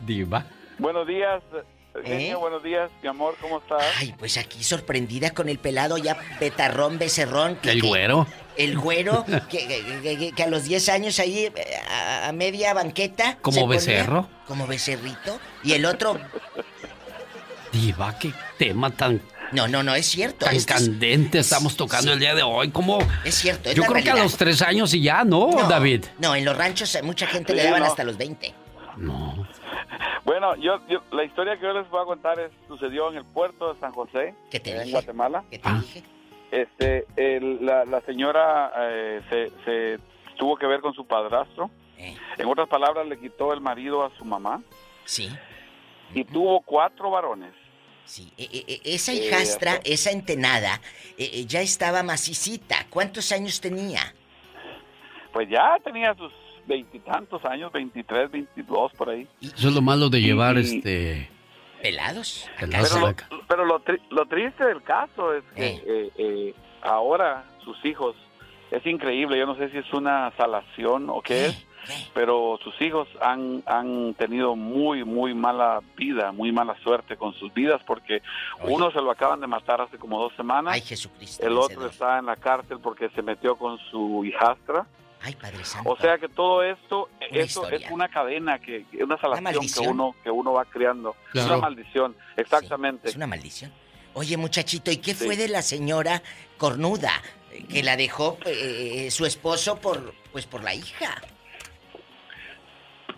Diva. Buenos días, genio, ¿Eh? buenos días, mi amor, ¿cómo estás? Ay, pues aquí sorprendida con el pelado ya betarrón, becerrón. que- ¿El que- güero? El güero, (laughs) que, que- que- que a los 10 años ahí eh, a, a media banqueta. ¿Como ponía becerro? Como becerrito. Y el otro. Diva, qué tema tan, No, no, no, es cierto. tan este es- candente estamos tocando el día de hoy. ¿Cómo? Es cierto, es Yo la creo que a los tres años y ya, ¿no, No, David? No, en los ranchos mucha gente le Sí, daban no. hasta los 20. Bueno, yo, yo- la historia que yo les voy a contar es, sucedió en el puerto de San José, ¿Qué te en dije? Guatemala. ¿Qué te dije? Este, el- la, la señora eh, se, se tuvo que ver con su padrastro. Eh. En otras palabras, le quitó el marido a su mamá. Sí. Y tuvo cuatro varones. Sí, e- e- e- esa Eh, hijastra, esa entenada, eh, eh, ya estaba macicita. ¿Cuántos años tenía? Pues ya tenía sus veintitantos años, 23, 22 por ahí. Eso es lo malo de llevar Y- este. ¿Pelados? pelados Pero, lo, pero tri- lo triste del caso es que eh, eh, ahora sus hijos, es increíble, yo no sé si es una salación o qué es, pero sus hijos han, han tenido muy, muy mala vida, muy mala suerte con sus vidas porque uno se lo acaban de matar hace como dos semanas. Ay, Jesucristo. El otro está en la cárcel porque se metió con su hijastra. Ay, Padre Santo. O sea que todo esto, esto es una cadena, que una salación que uno, que uno va creando. Es Claro. una maldición, exactamente. Es una maldición. Oye, muchachito, ¿y qué fue de la señora cornuda eh, que la dejó eh, su esposo por, pues, por la hija?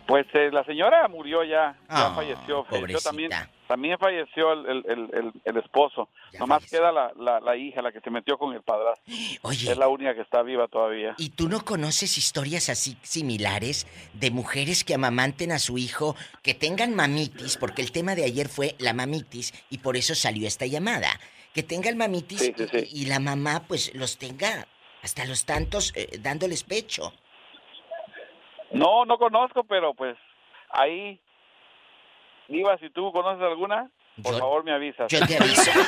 Pues eh, la señora murió ya, ya Ah, falleció. falleció también, también falleció el, el- el- el- el esposo. Nomás queda la, la- la hija, la que se metió con el padrastro. (gasps) Oye. Es la única que está viva todavía. ¿Y tú no conoces historias así similares de mujeres que amamanten a su hijo, que tengan mamitis, porque el tema de ayer fue la mamitis y por eso salió esta llamada? Que tengan mamitis Sí, sí, sí. Y, y la mamá pues los tenga hasta los tantos eh, dándoles pecho. No, no conozco, pero pues ahí, Diva, si tú conoces alguna, por favor me avisas. Yo te aviso, yo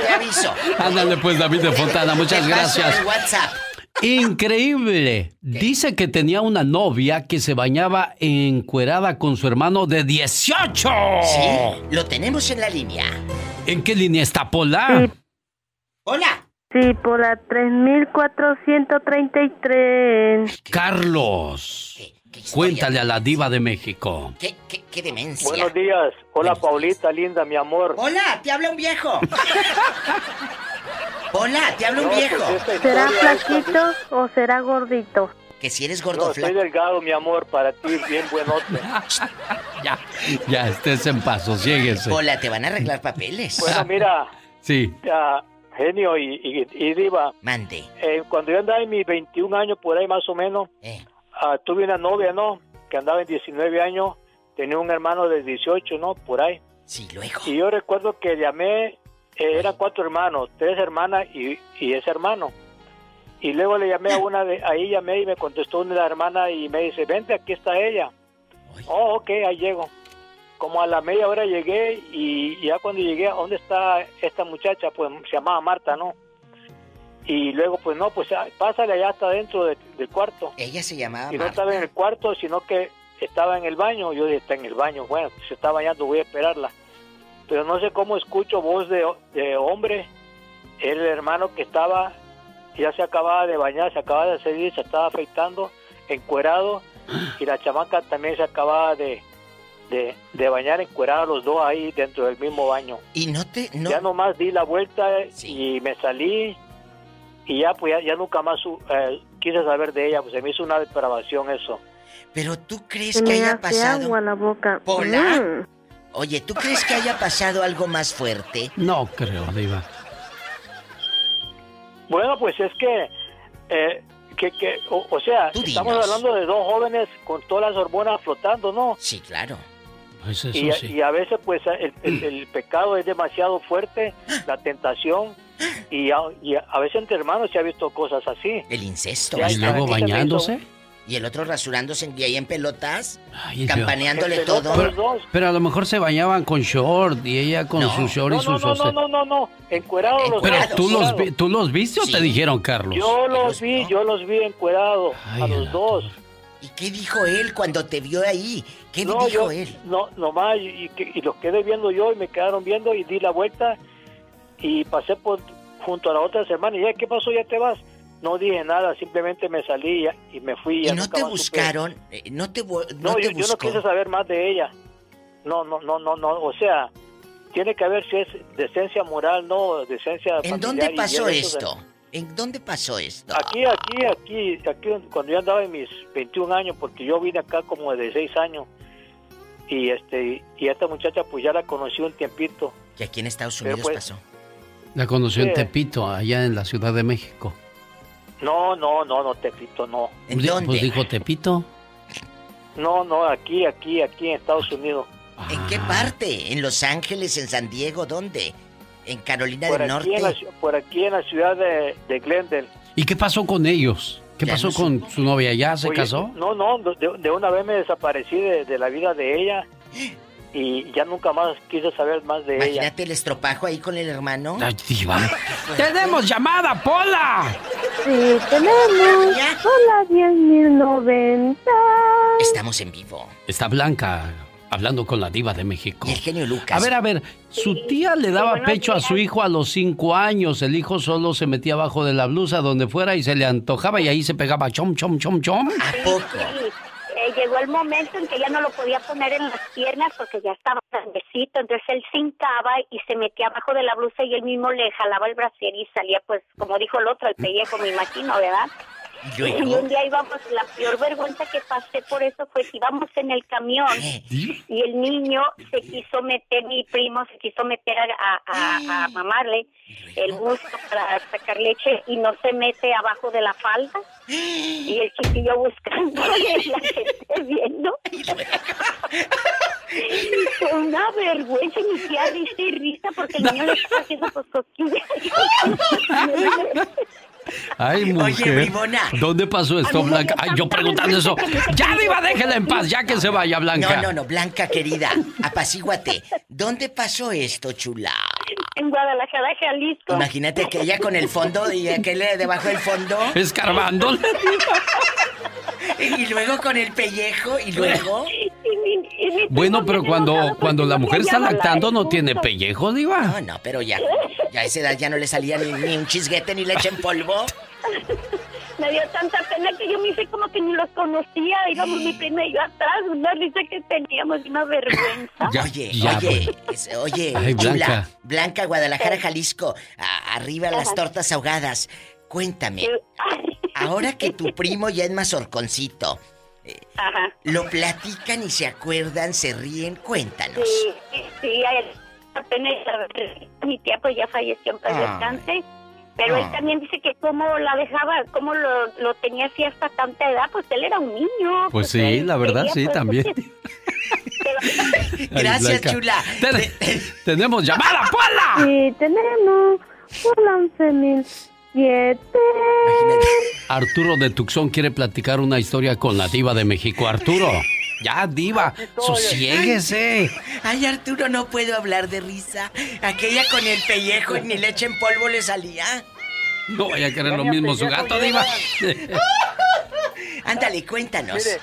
te aviso. Ándale, pues, David de Fontana, muchas Te paso gracias. el WhatsApp. Increíble. Dice que tenía una novia que se bañaba encuerada con su hermano de 18. Sí, lo tenemos en la línea. ¿En qué línea está Pola? Hola. Sí, por la 3433. Carlos. Cuéntale a la diva de México. ¿Qué, qué, qué demencia? Buenos días. Hola, Paulita, linda, mi amor. Hola, te habla un viejo. (laughs) Hola, te habla un No, viejo. pues esta ¿Será es flaquito o será gordito? Que si eres No, gordo estoy flaco. delgado, mi amor, para ti, bien buenote. (laughs) Ya, ya, estés en paz, sosiéguese. Hola, te van a arreglar papeles. Bueno, mira, Sí. ya, genio y, y, y diva. Mande. Eh, cuando yo andaba en mis 21 años, por ahí más o menos, Eh. Ah, tuve una novia, ¿no? Que andaba en 19 años, tenía un hermano de 18, ¿no? Por ahí. Sí, luego. Y yo recuerdo que llamé, eh, eran cuatro hermanos, tres hermanas y, y ese hermano. Y luego le llamé a (laughs) una de, ahí llamé y me contestó una de las hermanas y me dice, vente, aquí está ella. Oh, ok, ahí llego. Como a la media hora llegué y ya cuando llegué, ¿dónde está esta muchacha? Pues se llamaba Marta, ¿no? Y luego, pues no, pues ah, pásale allá hasta dentro de- del cuarto. Ella se llamaba Y no Marta. estaba en el cuarto, sino que estaba en el baño. Yo dije, está en el baño. Bueno, se está bañando, voy a esperarla. Pero no sé cómo escucho voz de, de hombre. El hermano que estaba, ya se acababa de bañar, se acababa de salir, se estaba afeitando, encuerado. Y la chamaca también se acababa de, de, de bañar, encuerada los dos ahí dentro del mismo baño. Y no te... No... Ya nomás di la vuelta y me salí. Y ya, pues ya, ya nunca más su- eh, quise saber de ella, pues se me hizo una depravación eso. Pero tú crees que haya pasado... agua la boca. Hola. Mm. Oye, ¿tú crees que haya pasado algo más fuerte? No creo, diva. Bueno, pues es que, eh, que, que o, o sea, Tú estamos dinos. hablando de dos jóvenes con todas las hormonas flotando, ¿no? Sí, claro. Pues eso Y, a- sí. y a veces, pues, el, el- el pecado es demasiado fuerte, la tentación, y a, y a- veces entre hermanos se ha visto cosas así. El incesto. Y luego bañándose. Y el otro rasurándose y ahí en pelotas, Ay, campaneándole todo. dos. Pero a lo mejor se bañaban con short y ella con No. su short y No, su no, no, sostén. no, no, no, no, encuerados los Pero dos, tú los, vi- tú los viste o Sí. te dijeron, Carlos? Yo los vi, yo los vi encuerados a los la dos. ¿Y qué dijo él cuando te vio ahí? ¿Qué No, dijo yo, él? no, nomás, y, y y los quedé viendo yo y me quedaron viendo y di la vuelta y pasé por junto a la otra semana y ya, ¿qué pasó? ¿Ya te vas? No dije nada, simplemente me salí y, me fui. ¿Y no te supe. buscaron? Eh, ¿No te, no No, te yo, yo no quise saber más de ella. No, no, no, no, no, o sea, tiene que haber si es decencia moral, no decencia ¿En dónde pasó de- esto? ¿En dónde pasó esto? Aquí, aquí, aquí, aquí, cuando yo andaba en mis 21 años, porque yo vine acá como de 6 años, y este, y esta muchacha pues ya la conocí un tiempito. ¿Y aquí en Estados Unidos pues- pasó? La conoció en Sí. Tepito, allá en la Ciudad de México. No, no, no, no, Tepito, no. ¿En dónde? Pues dijo Tepito. No, no, aquí, aquí, aquí en Estados Unidos. ¿En qué parte? ¿En Los Ángeles? ¿En San Diego? ¿Dónde? ¿En Carolina Por del en la, Norte? por aquí en la ciudad de, de Glendale. ¿Y qué pasó con ellos? ¿Qué Ya pasó no con su novia? ¿Ya se Oye, casó? No, no, de, de una vez me desaparecí de, de la vida de ella (gasps) y ya nunca más quise saber más de ella. Imagínate el estropajo ahí con el hermano. Ay, diva. ¡Tenemos llamada, Pola! Sí, tenemos. ¿Ya? Hola, 10.090. Estamos en vivo. Está Blanca hablando con la diva de México. Y el genio Lucas. A ver, a ver, su tía le daba pecho a su hijo a los cinco años. El hijo solo se metía abajo de la blusa donde fuera y se le antojaba y ahí se pegaba chom, chom, chom, chom. ¿A poco? Eh, llegó el momento en que ya no lo podía poner en las piernas porque ya estaba grandecito, entonces él se hincaba y se metía abajo de la blusa y él mismo le jalaba el brasier y salía pues, como dijo el otro, el pellejo, me imagino, ¿verdad? ¿Y un día íbamos, la peor vergüenza que pasé por eso fue que íbamos en el camión Eh, y el niño se quiso meter, mi primo se quiso meter a, a, a- a mamarle el gusto para sacar leche y no se mete abajo de la falda. Y el chiquillo buscando y (laughs) la gente viendo. (laughs) Fue una vergüenza y mi tía risa y risa porque el niño le estaba haciendo pues cosquillas. (laughs) Ay, mujer. bribona. ¿Dónde pasó esto, Blanca? Ay, yo preguntando eso. Ya, diva, déjela en paz, ya que se vaya, Blanca. No, no, no, Blanca querida, apacíguate. ¿Dónde pasó esto, chula? En Guadalajara, Jalisco. Imagínate que ella con el fondo y aquel debajo del fondo. Escarbando. (laughs) (laughs) Y luego con el pellejo y luego. Mi Bueno, pero cuando, cuando la mujer está lactando no tiene pellejo, diva. No, no, pero ya, ya a esa edad ya no le salía ni, ni un chisguete ni leche en polvo. (laughs) Me dio tanta pena que yo me hice como que ni los conocía. Íbamos mi prima y yo atrás, una risa que teníamos, una vergüenza. Ya, oye, ya, oye, pues. es- oye, Ay, chula, Blanca. Blanca, Guadalajara, Jalisco, a- arriba las tortas ahogadas. Cuéntame, ahora que tu primo ya es más horconcito, eh, Ajá. lo platican y se acuerdan, se ríen, cuéntanos. Sí, sí, sí, apenas mi tía pues ya falleció en paz descanse. Pero Ay. él también dice que cómo la dejaba, cómo lo, lo tenía así hasta tanta edad, pues él era un niño. Pues sí, la verdad quería, sí, pues, también. (laughs) Gracias, chula. Ten- tenemos llamada, Pola. Sí, tenemos un (laughs) 11.007. Arturo de Tucson quiere platicar una historia con la diva de México. Arturo, ya diva, sosiéguese. Ay, Arturo, no puedo hablar de risa. Aquella con el pellejo y ni leche en polvo le salía. No vaya a querer lo mismo su gato, diva. (laughs) Ándale, cuéntanos. Mire,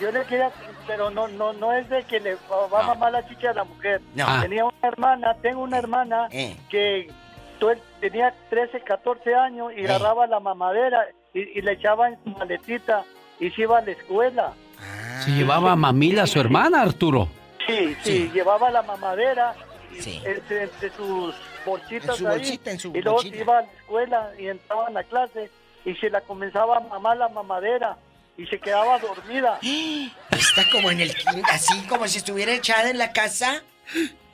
yo le quería, pero no, no, no es de que le va a mamar la chicha a la mujer. No. Ah. Tenía una hermana, tengo una hermana Eh. que tenía 13, 14 años y agarraba la mamadera y, y le echaba en su maletita y se iba a la escuela. Se llevaba a mamila a su hermana, Arturo. Sí, sí, llevaba la mamadera Sí. entre, entre sus bolsitas En su ahí, bolsita, en su y luego bolsita. iba a la escuela y entraba en la clase y se la comenzaba a mamar la mamadera y se quedaba dormida. (gasps) Está como en el así como si estuviera echada en la casa.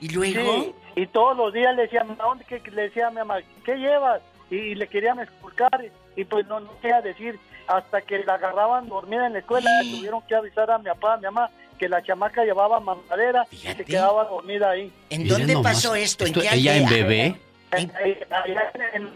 Y luego. Sí, y todos los días le decía, mamá, ¿dónde que le decía a mi mamá, ¿qué llevas? Y, y le querían esculcar y pues no, no quería decir, hasta que la agarraban dormida en la escuela, le tuvieron que avisar a mi papá, a mi mamá, que la chamaca llevaba mamadera y se quedaba dormida ahí. ¿En dónde nomás, pasó esto? ¿En esto- qué ella en bebé. En, allá en, en en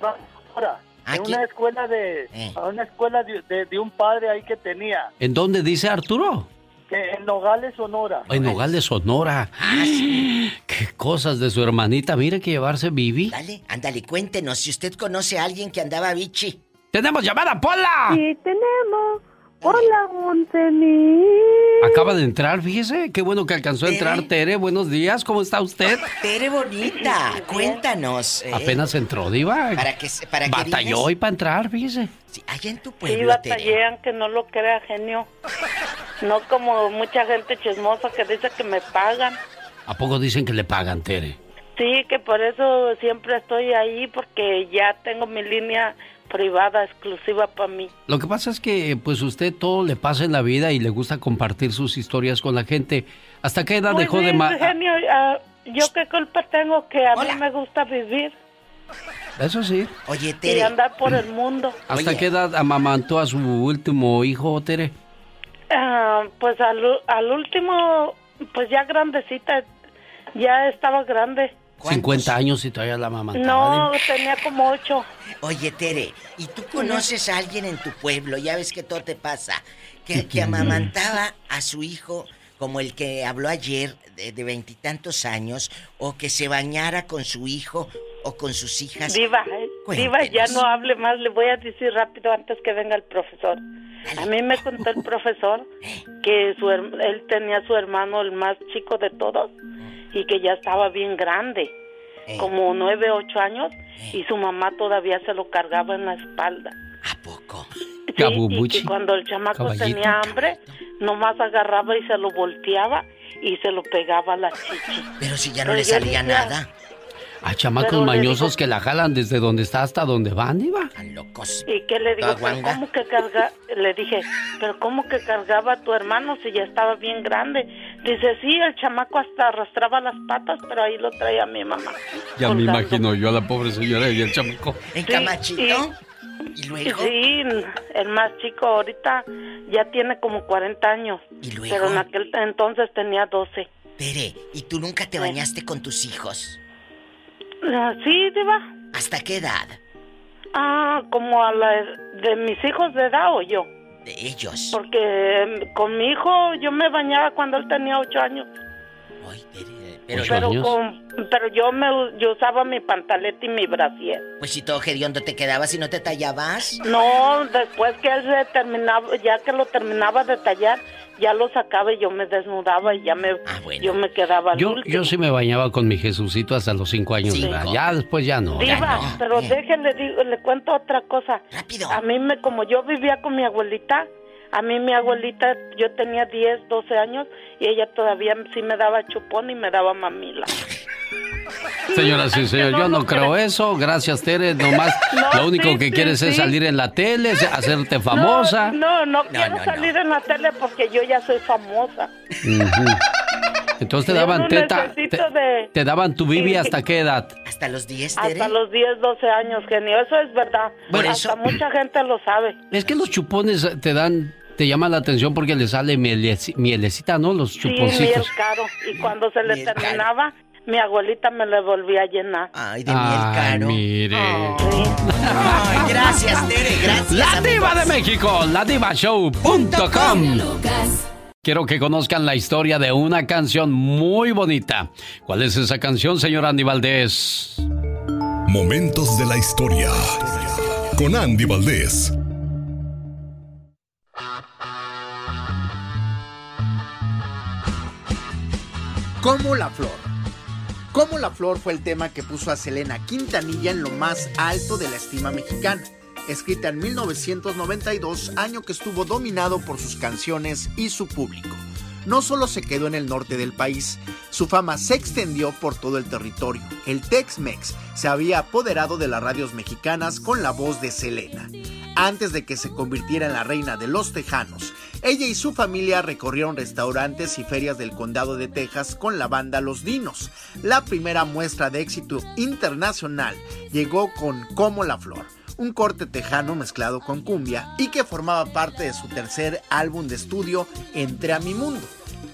Aquí. una escuela de Eh. una escuela de, de- de un padre ahí que tenía ¿En dónde dice Arturo? Que en Nogales Sonora En Nogales, Sonora. Ah, (gasps) Qué cosas de su hermanita. Mire que llevarse Vivi. Dale, ándale, cuéntenos si usted conoce a alguien que andaba bichi. ¡Tenemos llamada, Pola! Sí, tenemos. Hola, 11.000. Acaba de entrar, fíjese. Qué bueno que alcanzó a entrar, Tere. Buenos días, ¿cómo está usted? Tere bonita, cuéntanos. eh, Apenas entró, Diva. Para que, para Batalló hoy para entrar, fíjese. Sí, allá en tu Sí, pueblo, Tere. batallé, aunque no lo crea, genio. No como mucha gente chismosa que dice que me pagan. ¿A poco dicen que le pagan, Tere? Sí, que por eso siempre estoy ahí, porque ya tengo mi línea privada exclusiva para mí. Lo que pasa es que, pues, usted todo le pasa en la vida y le gusta compartir sus historias con la gente. ¿Hasta qué edad Muy dejó de... bien, ma- genio, ah, ¿yo qué culpa tengo que a mí me gusta vivir Eso sí. Oye, y Tere. andar por el mundo? ¿Hasta Oye. qué edad amamantó a su último hijo, Tere? Ah, pues al, al último, pues ya grandecita, ya estaba grande. 50 años y todavía la amamantaba. No, tenía como ocho. Oye, Tere, ¿y tú conoces a alguien en tu pueblo? Ya ves que todo te pasa. Que, que amamantaba a su hijo como el que habló ayer de veintitantos años, o que se bañara con su hijo o con sus hijas. Diva, eh, Diva, ya no hable más, le voy a decir rápido antes que venga el profesor. A mí me contó el profesor (laughs) que su, él tenía su hermano, el más chico de todos, y que ya estaba bien grande, como nueve, ocho años, y su mamá todavía se lo cargaba en la espalda. ¿A poco? Sí, y que cuando el chamaco Caballito. tenía hambre, nomás agarraba y se lo volteaba y se lo pegaba a la chichi. Pero si ya no Pero le salía decía, nada. A chamacos mañosos digo- que la jalan desde donde está hasta donde van, Diva. locos. ¿Y qué le digo? Toda ¿Pero guanga. cómo que carga? Le dije, ¿pero cómo que cargaba a tu hermano si ya estaba bien grande? Dice, sí, el chamaco hasta arrastraba las patas, pero ahí lo traía mi mamá. Ya me imagino yo a la pobre señora y el chamaco. ¿En Sí, Camachito? ¿Y luego? Sí, el más chico ahorita ya tiene como 40 años. ¿Y luego? Pero en aquel entonces tenía 12. Tere, ¿y tú nunca te bañaste con tus hijos? Ah, Sí, Diva. ¿Hasta qué edad? Ah, como a la de mis hijos de edad o yo. De ellos. Porque em, con mi hijo yo me bañaba cuando él tenía 8 años. Pero, Pero, con- pero yo me yo usaba mi pantaleta y mi brasier. Pues si todo hediondo te quedabas y no te tallabas. No, después que él se terminaba, ya que lo terminaba de tallar, ya lo sacaba y yo me desnudaba y ya me, yo me quedaba Yo, yo sí me bañaba con mi Jesucito hasta los cinco años de edad. Ya después ya no. Diva, pero déjenle, digo, le cuento otra cosa. A mí, me, como yo vivía con mi abuelita, a mí mi abuelita, yo tenía 10, 12 años y ella todavía sí me daba chupón y me daba mamila. (laughs) Señora, sí, señor, yo no creo eso. Gracias, Tere. Nomás No, lo único sí, que sí, quieres es sí. salir en la tele, hacerte famosa. No, no, no quiero salir en la tele porque yo ya soy famosa. Ujú. Entonces te Yo daban no teta. Te, necesito de- te daban tu bibi hasta qué edad? Hasta los 10, Hasta los 10, 12 años, genio. Eso es verdad. Bueno, Hasta eso- mucha gente lo sabe. Es que los chupones te dan, te llaman la atención porque le sale mieleci- mielecita, ¿no? Los Sí, miel chuponcitos. caro. Y cuando se le terminaba, mi abuelita me le volvía a llenar. Ay, Ay, mire. Ay, gracias, Tere, gracias. La diva de amigos. México, ladivashow.com. Quiero que conozcan la historia de una canción muy bonita. ¿Cuál es esa canción, señor Andy Valdés? Momentos de la historia. Con Andy Valdés. Como la flor. Como la flor fue el tema que puso a Selena Quintanilla en lo más alto de la estima mexicana. Escrita en 1992, año que estuvo dominado por sus canciones y su público. No solo se quedó en el norte del país, su fama se extendió por todo el territorio. El Tex-Mex se había apoderado de las radios mexicanas con la voz de Selena. Antes de que se convirtiera en la reina de los tejanos, ella y su familia recorrieron restaurantes y ferias del condado de Texas con la banda Los Dinos. La primera muestra de éxito internacional llegó con Como la Flor, un corte tejano mezclado con cumbia y que formaba parte de su tercer álbum de estudio Entre a mi mundo,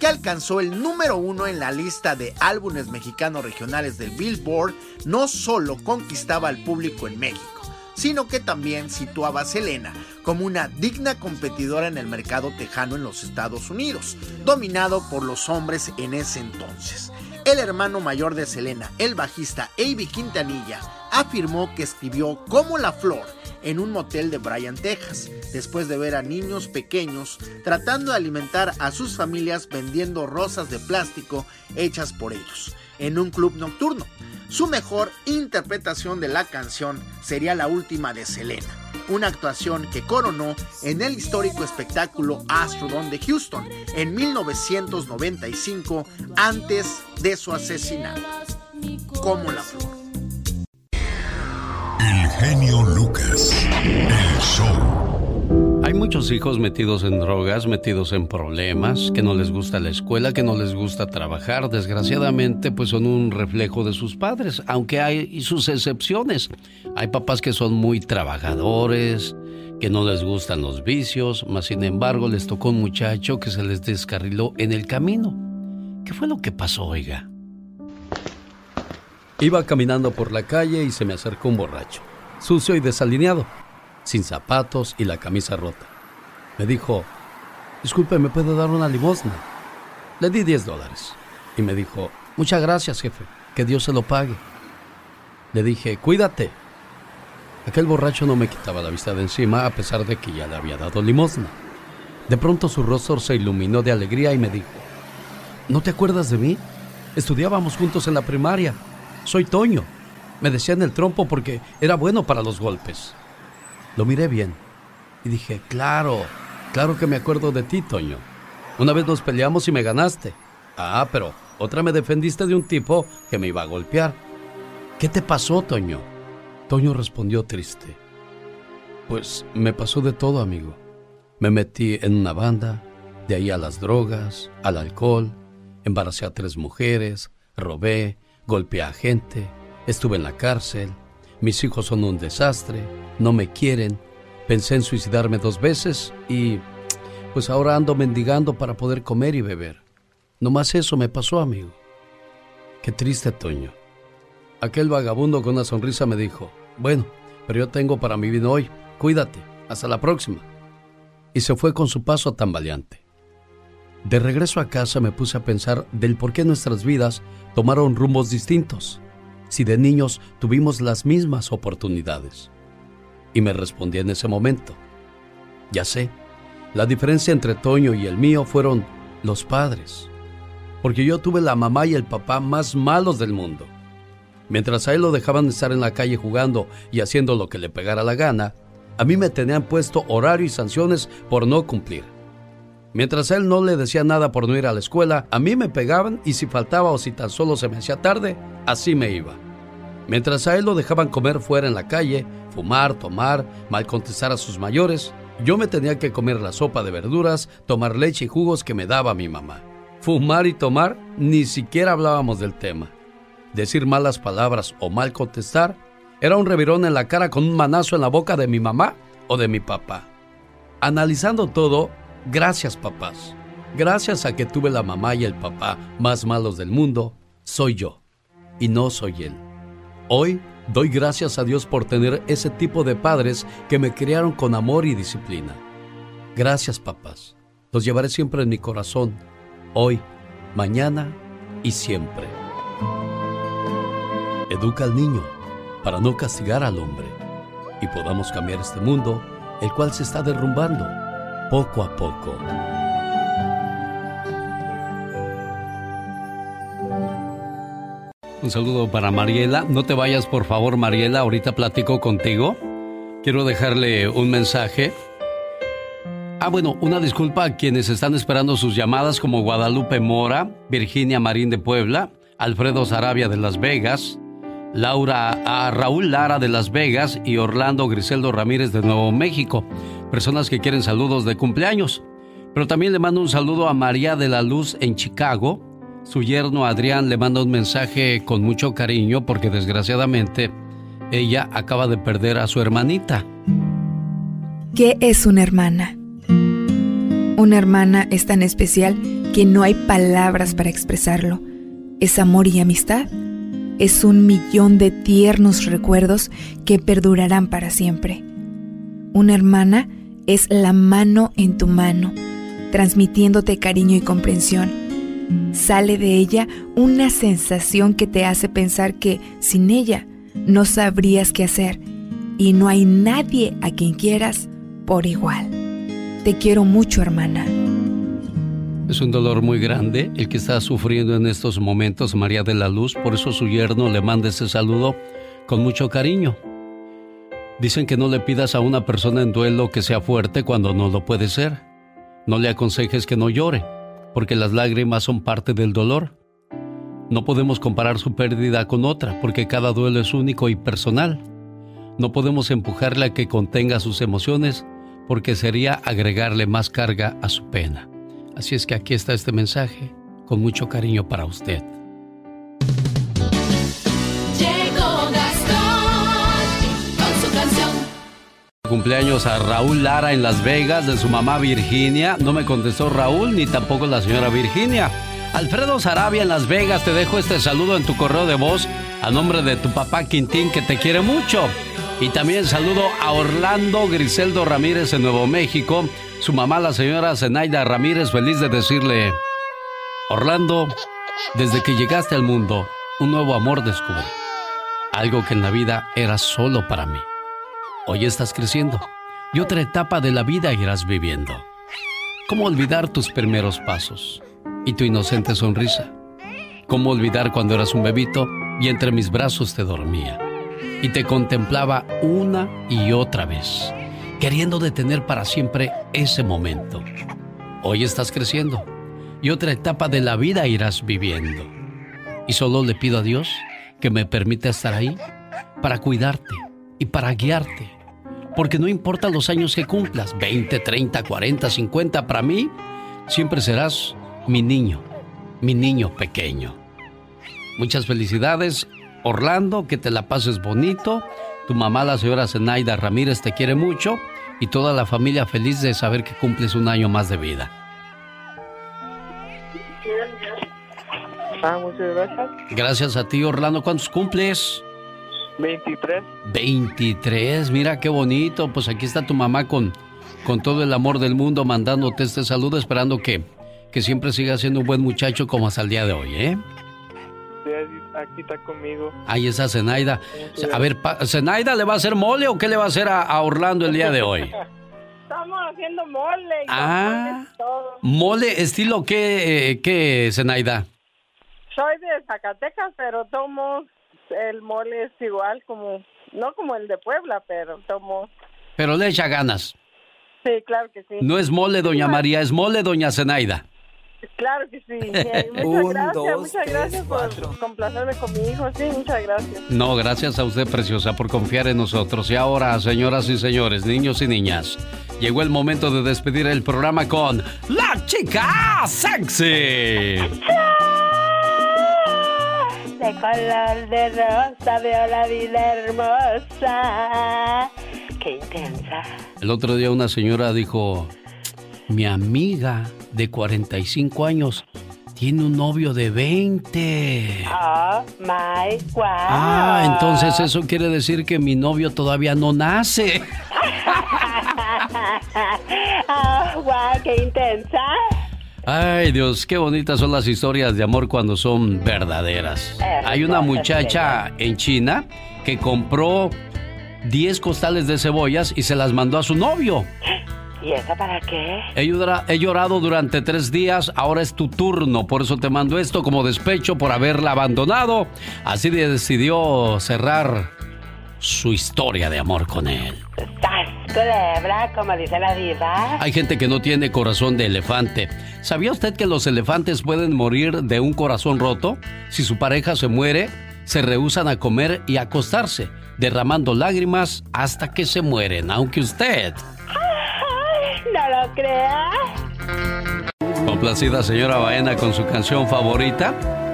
que alcanzó el número uno en la lista de álbumes mexicanos regionales del Billboard, no solo conquistaba al público en México, sino que también situaba a Selena como una digna competidora en el mercado tejano en los Estados Unidos, dominado por los hombres en ese entonces. El hermano mayor de Selena, el bajista Avi Quintanilla, afirmó que escribió Como la Flor en un motel de Bryan, Texas, después de ver a niños pequeños tratando de alimentar a sus familias vendiendo rosas de plástico hechas por ellos, en un club nocturno. Su mejor interpretación de la canción sería la última de Selena, una actuación que coronó en el histórico espectáculo Astrodome de Houston en 1995 antes de su asesinato. Como la flor. El genio Lucas. El show. Hay muchos hijos metidos en drogas, metidos en problemas, que no les gusta la escuela, que no les gusta trabajar. Desgraciadamente, pues son un reflejo de sus padres, aunque hay sus excepciones. Hay papás que son muy trabajadores, que no les gustan los vicios, mas sin embargo les tocó un muchacho que se les descarriló en el camino. ¿Qué fue lo que pasó, oiga? Iba caminando por la calle y se me acercó un borracho, sucio y desalineado, sin zapatos y la camisa rota. Me dijo, disculpe, ¿me puede dar una limosna? Le di 10 dólares y me dijo, muchas gracias, jefe, que Dios se lo pague. Le dije, cuídate. Aquel borracho no me quitaba la vista de encima a pesar de que ya le había dado limosna. De pronto su rostro se iluminó de alegría y me dijo, ¿no te acuerdas de mí? Estudiábamos juntos en la primaria. Soy Toño. Me decían el trompo porque era bueno para los golpes. Lo miré bien y dije, claro, claro que me acuerdo de ti, Toño. Una vez nos peleamos y me ganaste. Ah, pero otra me defendiste de un tipo que me iba a golpear. ¿Qué te pasó, Toño? Toño respondió triste. Pues me pasó de todo, amigo. Me metí en una banda, de ahí a las drogas, al alcohol, embaracé a tres mujeres, robé, golpeé a gente, estuve en la cárcel, mis hijos son un desastre, no me quieren, pensé en suicidarme dos veces y pues ahora ando mendigando para poder comer y beber. Nomás eso me pasó, amigo. Qué triste, Toño. Aquel vagabundo con una sonrisa me dijo, bueno, pero yo tengo para mi vino hoy, cuídate, hasta la próxima. Y se fue con su paso tambaleante. De regreso a casa me puse a pensar del por qué nuestras vidas tomaron rumbos distintos, si de niños tuvimos las mismas oportunidades. Y me respondí en ese momento, ya sé, La diferencia entre Toño y el mío fueron los padres. Porque yo tuve la mamá y el papá más malos del mundo. Mientras a él lo dejaban estar en la calle jugando y haciendo lo que le pegara la gana, a mí me tenían puesto horario y sanciones por no cumplir. Mientras él no le decía nada por no ir a la escuela, a mí me pegaban y si faltaba o si tan solo se me hacía tarde, así me iba. Mientras a él lo dejaban comer fuera en la calle, fumar, tomar, mal contestar a sus mayores, yo me tenía que comer la sopa de verduras, tomar leche y jugos que me daba mi mamá. Fumar y tomar, ni siquiera hablábamos del tema. Decir malas palabras o mal contestar era un revirón en la cara con un manazo en la boca de mi mamá o de mi papá. Analizando todo, gracias papás. Gracias a que tuve la mamá y el papá más malos del mundo, soy yo y no soy él. Hoy doy gracias a Dios por tener ese tipo de padres que me criaron con amor y disciplina. Gracias papás. Los llevaré siempre en mi corazón, hoy, mañana y siempre. Educa al niño para no castigar al hombre y podamos cambiar este mundo, el cual se está derrumbando poco a poco. Un saludo para Mariela. No te vayas, por favor, Mariela. Ahorita platico contigo. Quiero dejarle un mensaje. Ah, bueno, una disculpa a quienes están esperando sus llamadas como Guadalupe Mora, Virginia Marín de Puebla, Alfredo Sarabia de Las Vegas, Laura a Raúl Lara de Las Vegas y Orlando Griseldo Ramírez de Nuevo México. Personas que quieren saludos de cumpleaños. Pero también le mando un saludo a María de la Luz en Chicago, su yerno Adrián le manda un mensaje con mucho cariño porque desgraciadamente ella acaba de perder a su hermanita. ¿Qué es una hermana? Una hermana es tan especial que no hay palabras para expresarlo. Es amor y amistad. Es un millón de tiernos recuerdos que perdurarán para siempre. Una hermana es la mano en tu mano, transmitiéndote cariño y comprensión Sale de ella una sensación que te hace pensar que sin ella no sabrías qué hacer y no hay nadie a quien quieras por igual. Te quiero mucho, hermana. Es un dolor muy grande el que está sufriendo en estos momentos María de la Luz, por eso su yerno le manda ese saludo con mucho cariño. Dicen que no le pidas a una persona en duelo que sea fuerte cuando no lo puede ser. No le aconsejes que no llore porque las lágrimas son parte del dolor. No podemos comparar su pérdida con otra, porque cada duelo es único y personal. No podemos empujarle a que contenga sus emociones, porque sería agregarle más carga a su pena. Así es que aquí está este mensaje, con mucho cariño para usted. Cumpleaños a Raúl Lara en Las Vegas de su mamá Virginia. No me contestó Raúl ni tampoco la señora Virginia. Alfredo Sarabia en Las Vegas, te dejo este saludo en tu correo de voz a nombre de tu papá Quintín que te quiere mucho. Y también saludo a Orlando Griseldo Ramírez en Nuevo México. Su mamá, la señora Zenaida Ramírez, feliz de decirle, Orlando, desde que llegaste al mundo, un nuevo amor descubrí. Algo que en la vida era solo para mí. Hoy estás creciendo y otra etapa de la vida irás viviendo. ¿Cómo olvidar tus primeros pasos y tu inocente sonrisa? ¿Cómo olvidar cuando eras un bebito y entre mis brazos te dormía y te contemplaba una y otra vez, queriendo detener para siempre ese momento? Hoy estás creciendo y otra etapa de la vida irás viviendo. Y solo le pido a Dios que me permita estar ahí para cuidarte y para guiarte. Porque no importa los años que cumplas, 20, 30, 40, 50, para mí siempre serás mi niño, mi niño pequeño. Muchas felicidades, Orlando, que te la pases bonito. Tu mamá, la señora Zenaida Ramírez, te quiere mucho y toda la familia feliz de saber que cumples un año más de vida. Ah, muchas gracias. Gracias a ti, Orlando. ¿Cuántos cumples? 23. 23, mira qué bonito. Pues aquí está tu mamá con, con todo el amor del mundo mandándote este saludo, esperando que, que siempre siga siendo un buen muchacho como hasta el día de hoy, ¿eh? Sí, aquí está conmigo. Ahí está Zenaida. A ver, ¿Zenaida le va a hacer mole o qué le va a hacer a, Orlando el día de hoy? (laughs) estamos haciendo mole. Ah. todo. Mole, estilo qué, eh, qué, Zenaida. Soy de Zacatecas, pero tomo el mole es igual como, no como el de Puebla, pero tomo. Pero le echa ganas. Sí, claro que sí. No es mole, doña María, es mole, doña Zenaida. Claro que sí. Eh, (laughs) Muchas Un, gracias, dos, muchas gracias por complacerme con mi hijo. Sí, muchas gracias. No, gracias a usted, preciosa, por confiar en nosotros. Y ahora, señoras y señores, niños y niñas, llegó el momento de despedir el programa con La Chica Sexy. De color de rosa veo la vida hermosa. Qué intensa. El otro día una señora dijo, mi amiga de 45 años tiene un novio de 20. Oh my wow. Ah, entonces eso quiere decir que mi novio todavía no nace. (laughs) oh, wow, qué intensa. Ay Dios, qué bonitas son las historias de amor cuando son verdaderas. Hay una muchacha en China que compró 10 costales de cebollas y se las mandó a su novio. ¿Y esa para qué? He, llora- he llorado durante tres días, ahora es tu turno, por eso te mando esto como despecho por haberla abandonado. Así de- decidió cerrar su historia de amor con él. ¡Sas, culebra! Como dice la diva. Hay gente que no tiene corazón de elefante. ¿Sabía usted que los elefantes pueden morir de un corazón roto? Si su pareja se muere, se rehusan a comer y a acostarse, derramando lágrimas hasta que se mueren, aunque usted... No lo crea. Complacida señora Baena con su canción favorita.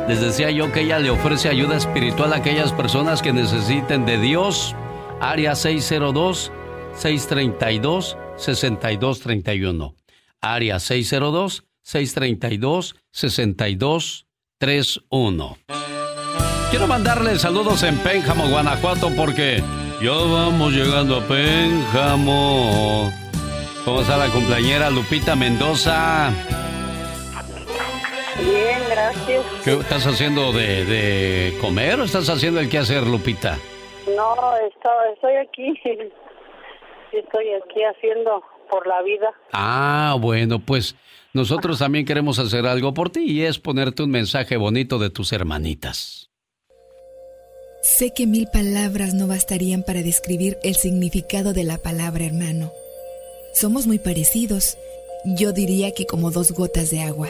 Les decía yo que ella le ofrece ayuda espiritual a aquellas personas que necesiten de Dios. Área 602-632-6231. Área 602-632-6231. Quiero mandarle saludos en Pénjamo, Guanajuato, porque ya vamos llegando a Pénjamo. ¿Cómo está la cumpleañera Lupita Mendoza? Bien, gracias. ¿Qué estás haciendo de, de comer o estás haciendo el qué hacer, Lupita? No, estoy aquí. (laughs) Estoy aquí haciendo por la vida. Ah, bueno, pues nosotros también queremos hacer algo por ti y es ponerte un mensaje bonito de tus hermanitas. Sé que mil palabras no bastarían para describir el significado de la palabra hermano. Somos muy parecidos. Yo diría que como dos gotas de agua.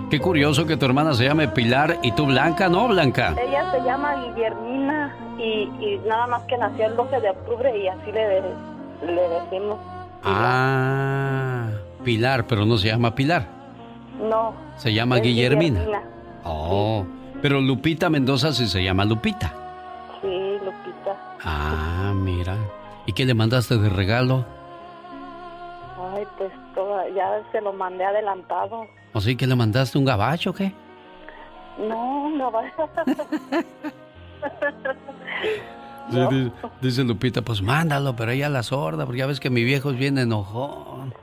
Qué curioso que tu hermana se llame Pilar y tú Blanca, ¿no, Blanca? Ella se llama Guillermina y, y nada más que nació el 12 de octubre y así le, le decimos. Ah, Pilar, pero no se llama Pilar. No. Se llama es Guillermina. Oh, pero Lupita Mendoza sí se llama Lupita. Sí, Lupita. Ah, mira. ¿Y qué le mandaste de regalo? Ay, pues toda, ya se lo mandé adelantado. ¿O sí que le mandaste un gabacho o qué? No, no va. Sí, di- Dice Lupita, pues mándalo, pero ella la sorda, porque ya ves que mi viejo es bien enojón.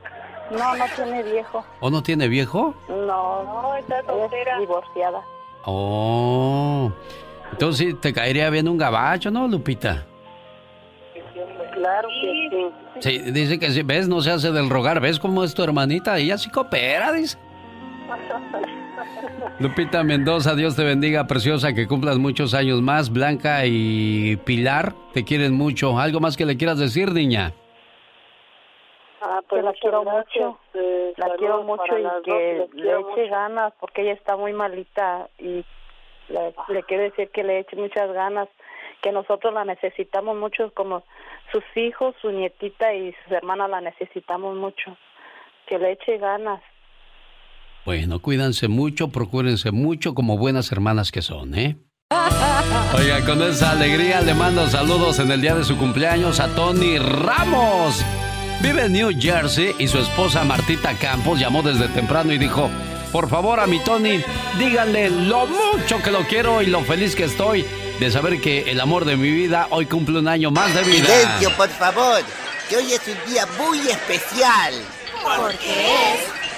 No, no tiene viejo. ¿O no tiene viejo? No, no, está soltera. divorciada. Oh. Entonces sí, te caería bien un gabacho, ¿no, Lupita? Claro que sí. Sí, dice que sí, ves, no se hace del rogar, ¿ves cómo es tu hermanita? Ella sí coopera, dice. Lupita Mendoza, Dios te bendiga, preciosa, que cumplas muchos años más. Blanca y Pilar te quieren mucho. ¿Algo más que le quieras decir, niña? Ah, pues la quiero mucho. La quiero mucho y que le eche ganas porque ella está muy malita y le, le quiero decir que le eche muchas ganas, que nosotros la necesitamos mucho como sus hijos, su nietita y sus hermanas la necesitamos mucho. Que le eche ganas. Bueno, cuídense mucho, procúrense mucho como buenas hermanas que son, ¿eh? (laughs) Oiga, con esa alegría le mando saludos en el día de su cumpleaños a Tony Ramos. Vive en New Jersey y su esposa Martita Campos llamó desde temprano y dijo, por favor a mi Tony, díganle lo mucho que lo quiero y lo feliz que estoy de saber que el amor de mi vida hoy cumple un año más de vida. Silencio, por favor, que hoy es un día muy especial. Porque es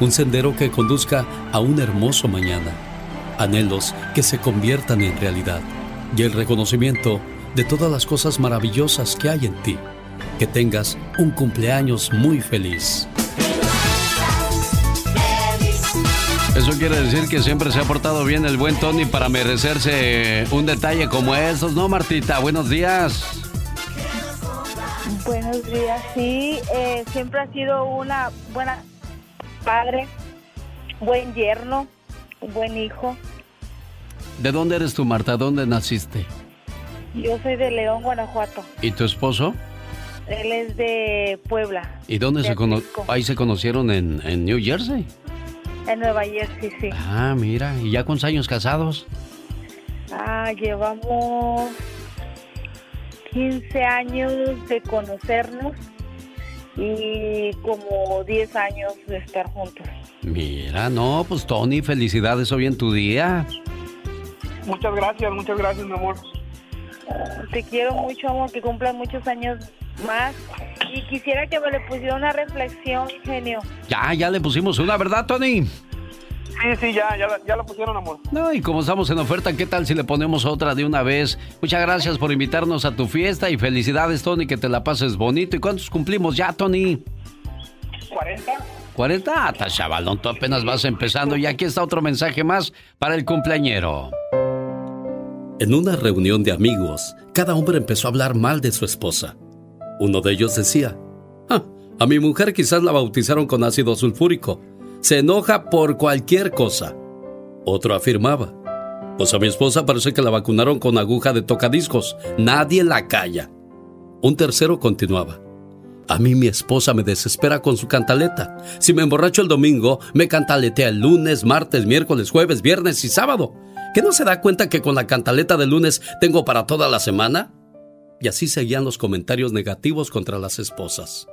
Un sendero que conduzca a un hermoso mañana. Anhelos que se conviertan en realidad. Y el reconocimiento de todas las cosas maravillosas que hay en ti. Que tengas un cumpleaños muy feliz. Eso quiere decir que siempre se ha portado bien el buen Tony para merecerse un detalle como estos, ¿no, Martita? Buenos días. Buenos días, sí, eh, siempre ha sido una buena padre, buen yerno, buen hijo. ¿De dónde eres tú, Marta? ¿Dónde naciste? Yo soy de León, Guanajuato. ¿Y tu esposo? Él es de Puebla. ¿Y dónde de se cono Atlisco. ahí se conocieron en, en New Jersey? En Nueva Jersey, sí. Ah, mira, ¿y ya cuántos años casados? Ah, llevamos 15 años de conocernos y como 10 años de estar juntos. Mira, no, pues Tony, felicidades hoy en tu día. Muchas gracias, muchas gracias, mi amor. Te quiero mucho, amor, que cumplan muchos años más. Y quisiera que me le pusiera una reflexión, genio. Ya, ya le pusimos una, ¿verdad, Tony? Sí, sí, ya, ya, la- ya la pusieron, amor. No, y como estamos en oferta, ¿qué tal si le ponemos otra de una vez? Muchas gracias por invitarnos a tu fiesta y felicidades, Tony, que te la pases bonito. ¿Y cuántos cumplimos ya, Tony? ¿40? ¿40? Ah, está chavalón, tú apenas vas empezando y aquí está otro mensaje más para el cumpleañero. En una reunión de amigos, cada hombre empezó a hablar mal de su esposa. Uno de ellos decía, "Ah, a mi mujer quizás la bautizaron con ácido sulfúrico. Se enoja por cualquier cosa. Otro afirmaba, pues a mi esposa parece que la vacunaron con aguja de tocadiscos. Nadie la calla. Un tercero continuaba. A mí mi esposa me desespera con su cantaleta. Si me emborracho el domingo, me cantaletea el lunes, martes, miércoles, jueves, viernes y sábado. ¿Que no se da cuenta que con la cantaleta del lunes tengo para toda la semana? Y así seguían los comentarios negativos contra las esposas.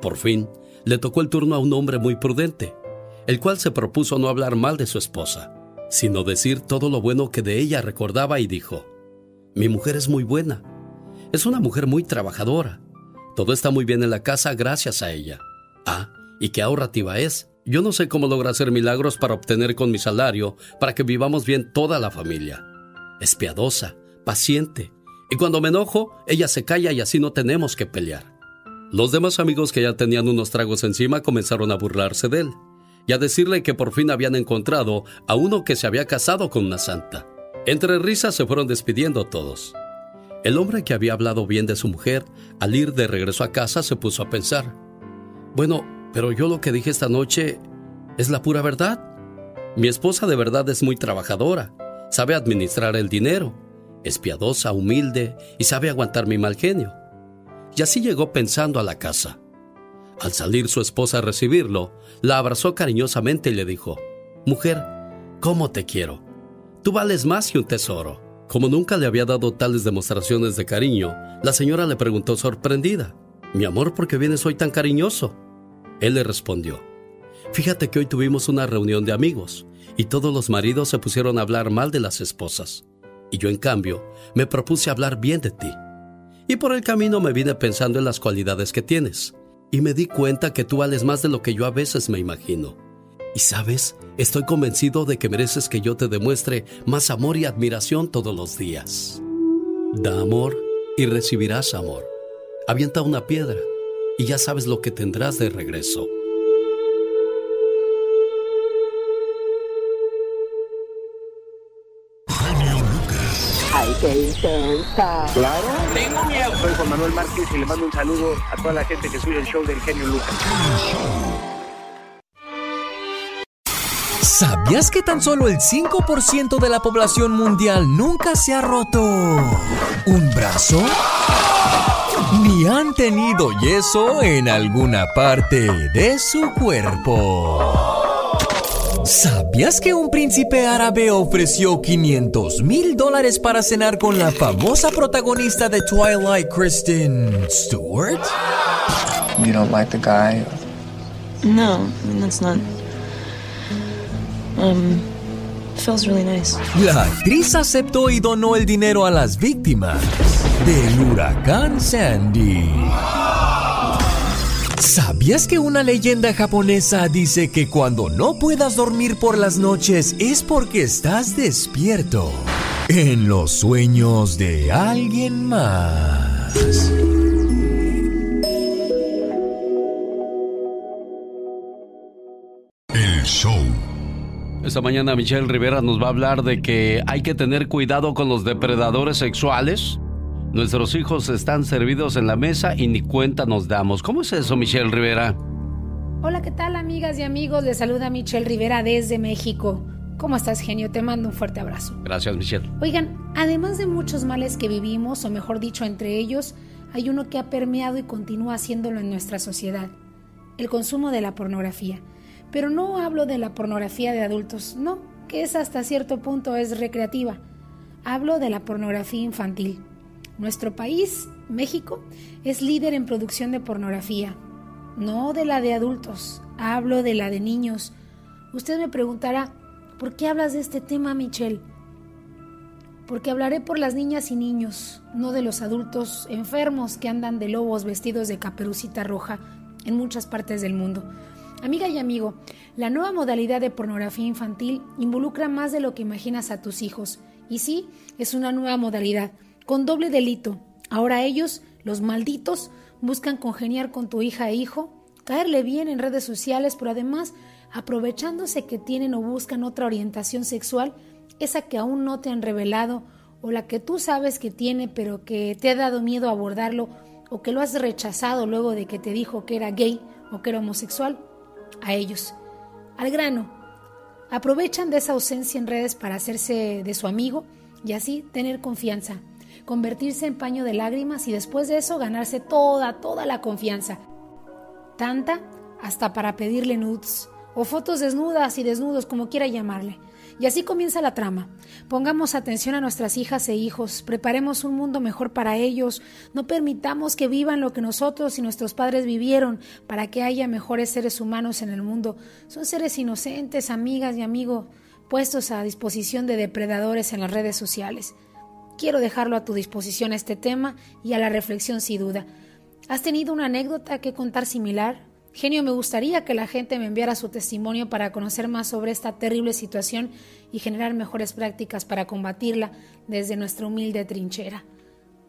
Por fin, le tocó el turno a un hombre muy prudente, el cual se propuso no hablar mal de su esposa, sino decir todo lo bueno que de ella recordaba y dijo, Mi mujer es muy buena. Es una mujer muy trabajadora. Todo está muy bien en la casa gracias a ella. Ah, y qué ahorrativa es. Yo no sé cómo logra hacer milagros para obtener con mi salario para que vivamos bien toda la familia. Es piadosa, paciente, y cuando me enojo, ella se calla y así no tenemos que pelear. Los demás amigos que ya tenían unos tragos encima comenzaron a burlarse de él y a decirle que por fin habían encontrado a uno que se había casado con una santa. Entre risas se fueron despidiendo todos. El hombre que había hablado bien de su mujer, al ir de regreso a casa, se puso a pensar. Bueno, pero yo lo que dije esta noche es la pura verdad. Mi esposa de verdad es muy trabajadora, sabe administrar el dinero, es piadosa, humilde y sabe aguantar mi mal genio. Y así llegó pensando a la casa. Al salir su esposa a recibirlo, la abrazó cariñosamente y le dijo, Mujer, ¿cómo te quiero? Tú vales más que un tesoro. Como nunca le había dado tales demostraciones de cariño, la señora le preguntó sorprendida, Mi amor, ¿por qué vienes hoy tan cariñoso? Él le respondió, Fíjate que hoy tuvimos una reunión de amigos y todos los maridos se pusieron a hablar mal de las esposas. Y yo, en cambio, me propuse hablar bien de ti. Y por el camino me vine pensando en las cualidades que tienes. Y me di cuenta que tú vales más de lo que yo a veces me imagino. Y sabes, estoy convencido de que mereces que yo te demuestre más amor y admiración todos los días. Da amor y recibirás amor. Avienta una piedra y ya sabes lo que tendrás de regreso. Qué intensa. Claro. Tengo miedo. Soy Juan Manuel Márquez y le mando un saludo a toda la gente que sigue el show del genio Lucas. ¿Sabías que tan solo el 5% de la población mundial nunca se ha roto un brazo? Ni han tenido yeso en alguna parte de su cuerpo. ¿Sabías que un príncipe árabe ofreció 500 mil dólares para cenar con la famosa protagonista de Twilight, Kristen Stewart? You don't like the guy? No, I mean, that's not. Um, feels really nice. La actriz aceptó y donó el dinero a las víctimas del huracán Sandy. ¿Sabías que una leyenda japonesa dice que cuando no puedas dormir por las noches es porque estás despierto en los sueños de alguien más? El show. Esta mañana Michelle Rivera nos va a hablar de que hay que tener cuidado con los depredadores sexuales. Nuestros hijos están servidos en la mesa y ni cuenta nos damos. ¿Cómo es eso, Michelle Rivera? Hola, ¿qué tal amigas y amigos? Les saluda Michelle Rivera desde México. ¿Cómo estás, genio? Te mando un fuerte abrazo. Gracias, Michelle. Oigan, además de muchos males que vivimos, o mejor dicho, entre ellos, hay uno que ha permeado y continúa haciéndolo en nuestra sociedad. El consumo de la pornografía. Pero no hablo de la pornografía de adultos, no, que es hasta cierto punto es recreativa. Hablo de la pornografía infantil. Nuestro país, México, es líder en producción de pornografía. No de la de adultos, hablo de la de niños. Usted me preguntará, ¿por qué hablas de este tema, Michelle? Porque hablaré por las niñas y niños, no de los adultos enfermos que andan de lobos vestidos de caperucita roja en muchas partes del mundo. Amiga y amigo, la nueva modalidad de pornografía infantil involucra más de lo que imaginas a tus hijos. Y sí, es una nueva modalidad, con doble delito. Ahora ellos, los malditos, buscan congeniar con tu hija e hijo, caerle bien en redes sociales, pero además, aprovechándose que tienen o buscan otra orientación sexual, esa que aún no te han revelado o la que tú sabes que tiene pero que te ha dado miedo abordarlo o que lo has rechazado luego de que te dijo que era gay o que era homosexual, a ellos. Al grano. Aprovechan de esa ausencia en redes para hacerse de su amigo y así tener confianza, convertirse en paño de lágrimas y después de eso ganarse toda, toda la confianza. Tanta hasta para pedirle nudes o fotos desnudas y desnudos como quiera llamarle. Y así comienza la trama. Pongamos atención a nuestras hijas e hijos, preparemos un mundo mejor para ellos, no permitamos que vivan lo que nosotros y nuestros padres vivieron para que haya mejores seres humanos en el mundo. Son seres inocentes, amigas y amigos, puestos a disposición de depredadores en las redes sociales. Quiero dejarlo a tu disposición este tema y a la reflexión sin duda. ¿Has tenido una anécdota que contar similar? Genio, me gustaría que la gente me enviara su testimonio para conocer más sobre esta terrible situación y generar mejores prácticas para combatirla desde nuestra humilde trinchera.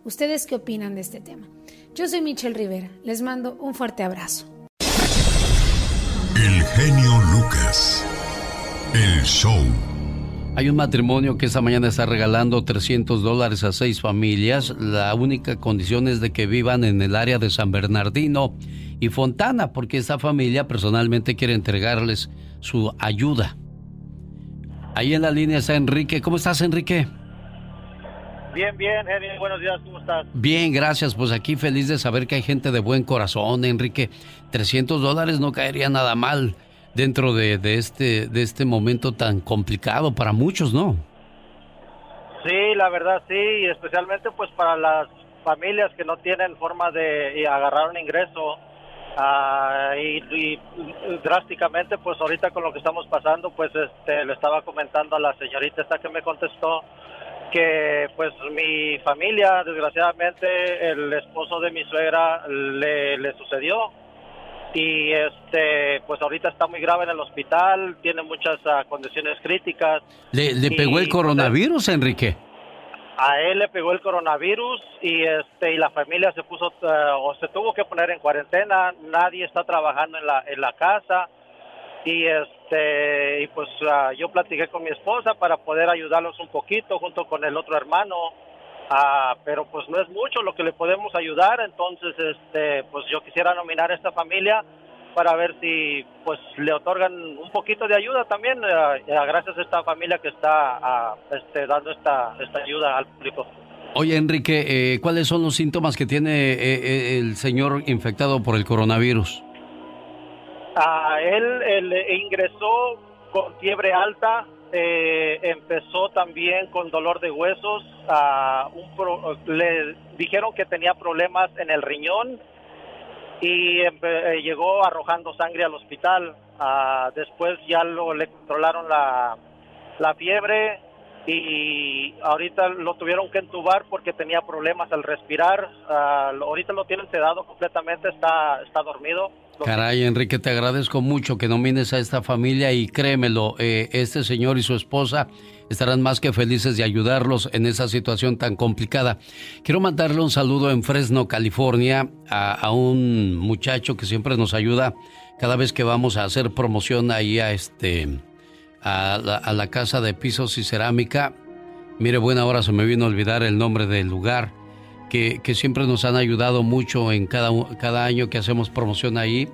¿Ustedes qué opinan de este tema? Yo soy Michelle Rivera. Les mando un fuerte abrazo. El genio Lucas. El show. Hay un matrimonio que esta mañana está regalando 300 dólares a seis familias. La única condición es de que vivan en el área de San Bernardino y Fontana, porque esta familia personalmente quiere entregarles su ayuda. Ahí en la línea está Enrique. ¿Cómo estás, Enrique? Bien, bien, Henry. Buenos días, ¿cómo estás? Bien, gracias. Pues aquí feliz de saber que hay gente de buen corazón, Enrique. 300 dólares no caería nada mal dentro de, este, de este momento tan complicado para muchos, ¿no? Sí, la verdad sí, especialmente pues para las familias que no tienen forma de agarrar un ingreso Ah, y, drásticamente pues ahorita con lo que estamos pasando pues este le estaba comentando a la señorita esta que me contestó que pues mi familia desgraciadamente el esposo de mi suegra le sucedió y este pues ahorita está muy grave en el hospital tiene muchas uh, condiciones críticas. Le, le pegó el coronavirus Enrique a él le pegó el coronavirus y este y la familia se puso uh, o se tuvo que poner en cuarentena. Nadie está trabajando en la en la casa. Y este y pues uh, yo platiqué con mi esposa para poder ayudarlos un poquito junto con el otro hermano uh, pero pues no es mucho lo que le podemos ayudar entonces este pues yo quisiera nominar a esta familia para ver si pues le otorgan un poquito de ayuda también, eh, gracias a esta familia que está ah, este, dando esta, esta ayuda al público. Oye, Enrique, eh, ¿cuáles son los síntomas que tiene eh, el señor infectado por el coronavirus? Ah, él, él ingresó con fiebre alta, eh, empezó también con dolor de huesos, le dijeron que tenía problemas en el riñón y eh, llegó arrojando sangre al hospital. Ah, después ya lo, le controlaron la, la fiebre y ahorita lo tuvieron que entubar porque tenía problemas al respirar. Ah, ahorita lo tienen sedado completamente, está, está dormido. Caray, Enrique, te agradezco mucho que nomines a esta familia y créemelo, eh, este señor y su esposa estarán más que felices de ayudarlos en esa situación tan complicada. Quiero mandarle un saludo en Fresno, California, a, un muchacho que siempre nos ayuda cada vez que vamos a hacer promoción ahí a este a la, casa de pisos y cerámica. Mire, buena hora se me vino a olvidar el nombre del lugar, que, siempre nos han ayudado mucho en cada, cada año que hacemos promoción ahí.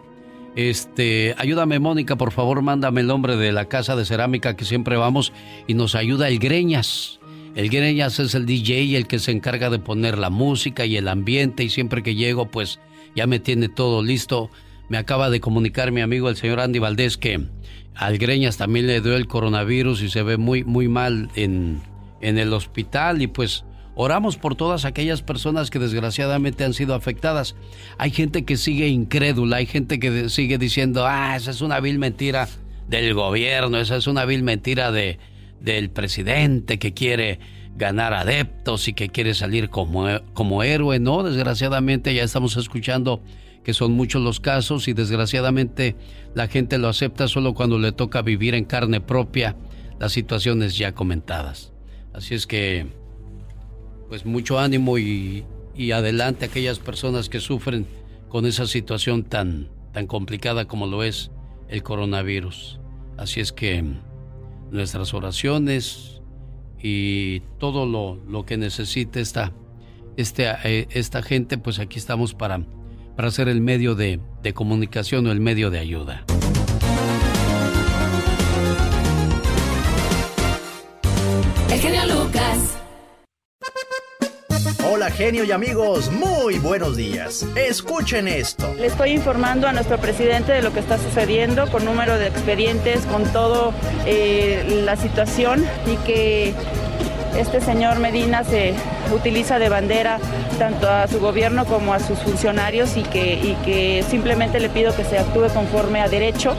Este, ayúdame Mónica, por favor, mándame el nombre de la casa de cerámica que siempre vamos y nos ayuda el Greñas. El Greñas es el DJ, el que se encarga de poner la música y el ambiente y siempre que llego pues ya me tiene todo listo. Me acaba de comunicar mi amigo el señor Andy Valdés que al Greñas también le dio el coronavirus y se ve muy, muy mal en, en el hospital y pues oramos por todas aquellas personas que desgraciadamente han sido afectadas. Hay gente que sigue incrédula, hay gente que sigue diciendo, ah, esa es una vil mentira del gobierno, esa es una vil mentira de, del presidente que quiere ganar adeptos y que quiere salir como, como héroe. No, desgraciadamente ya estamos escuchando que son muchos los casos y desgraciadamente la gente lo acepta solo cuando le toca vivir en carne propia las situaciones ya comentadas. Así es que, pues mucho ánimo y, y adelante aquellas personas que sufren con esa situación tan, tan complicada como lo es el coronavirus. Así es que nuestras oraciones y todo lo, lo que necesite esta, este, eh, esta gente, pues aquí estamos para para ser el medio de, comunicación o el medio de ayuda. El genio Lucas. Genio y amigos, muy buenos días. Escuchen esto. Le estoy informando a nuestro presidente de lo que está sucediendo con número de expedientes, con todo eh, la situación y que este señor Medina se utiliza de bandera tanto a su gobierno como a sus funcionarios y que simplemente le pido que se actúe conforme a derecho.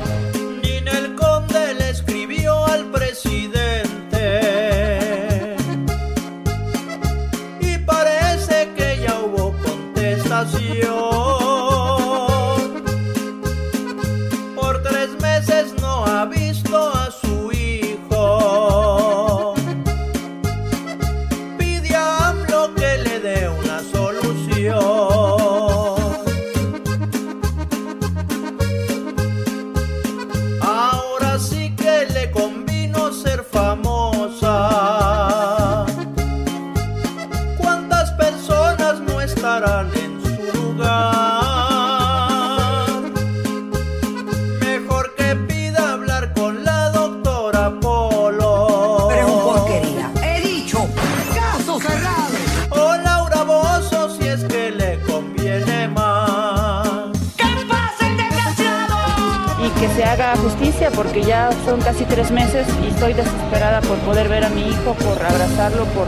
Porque ya son casi tres meses y estoy desesperada por poder ver a mi hijo, por abrazarlo, por,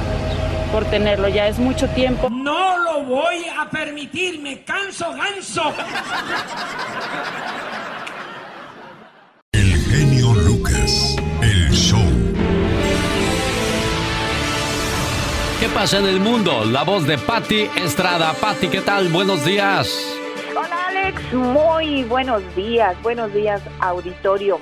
por tenerlo. Ya es mucho tiempo. No lo voy a permitir, me canso ganso. El genio Lucas, el show. ¿Qué pasa en el mundo? La voz de Patti Estrada. Patti, ¿qué tal? Buenos días. Muy buenos días, buenos días auditorio.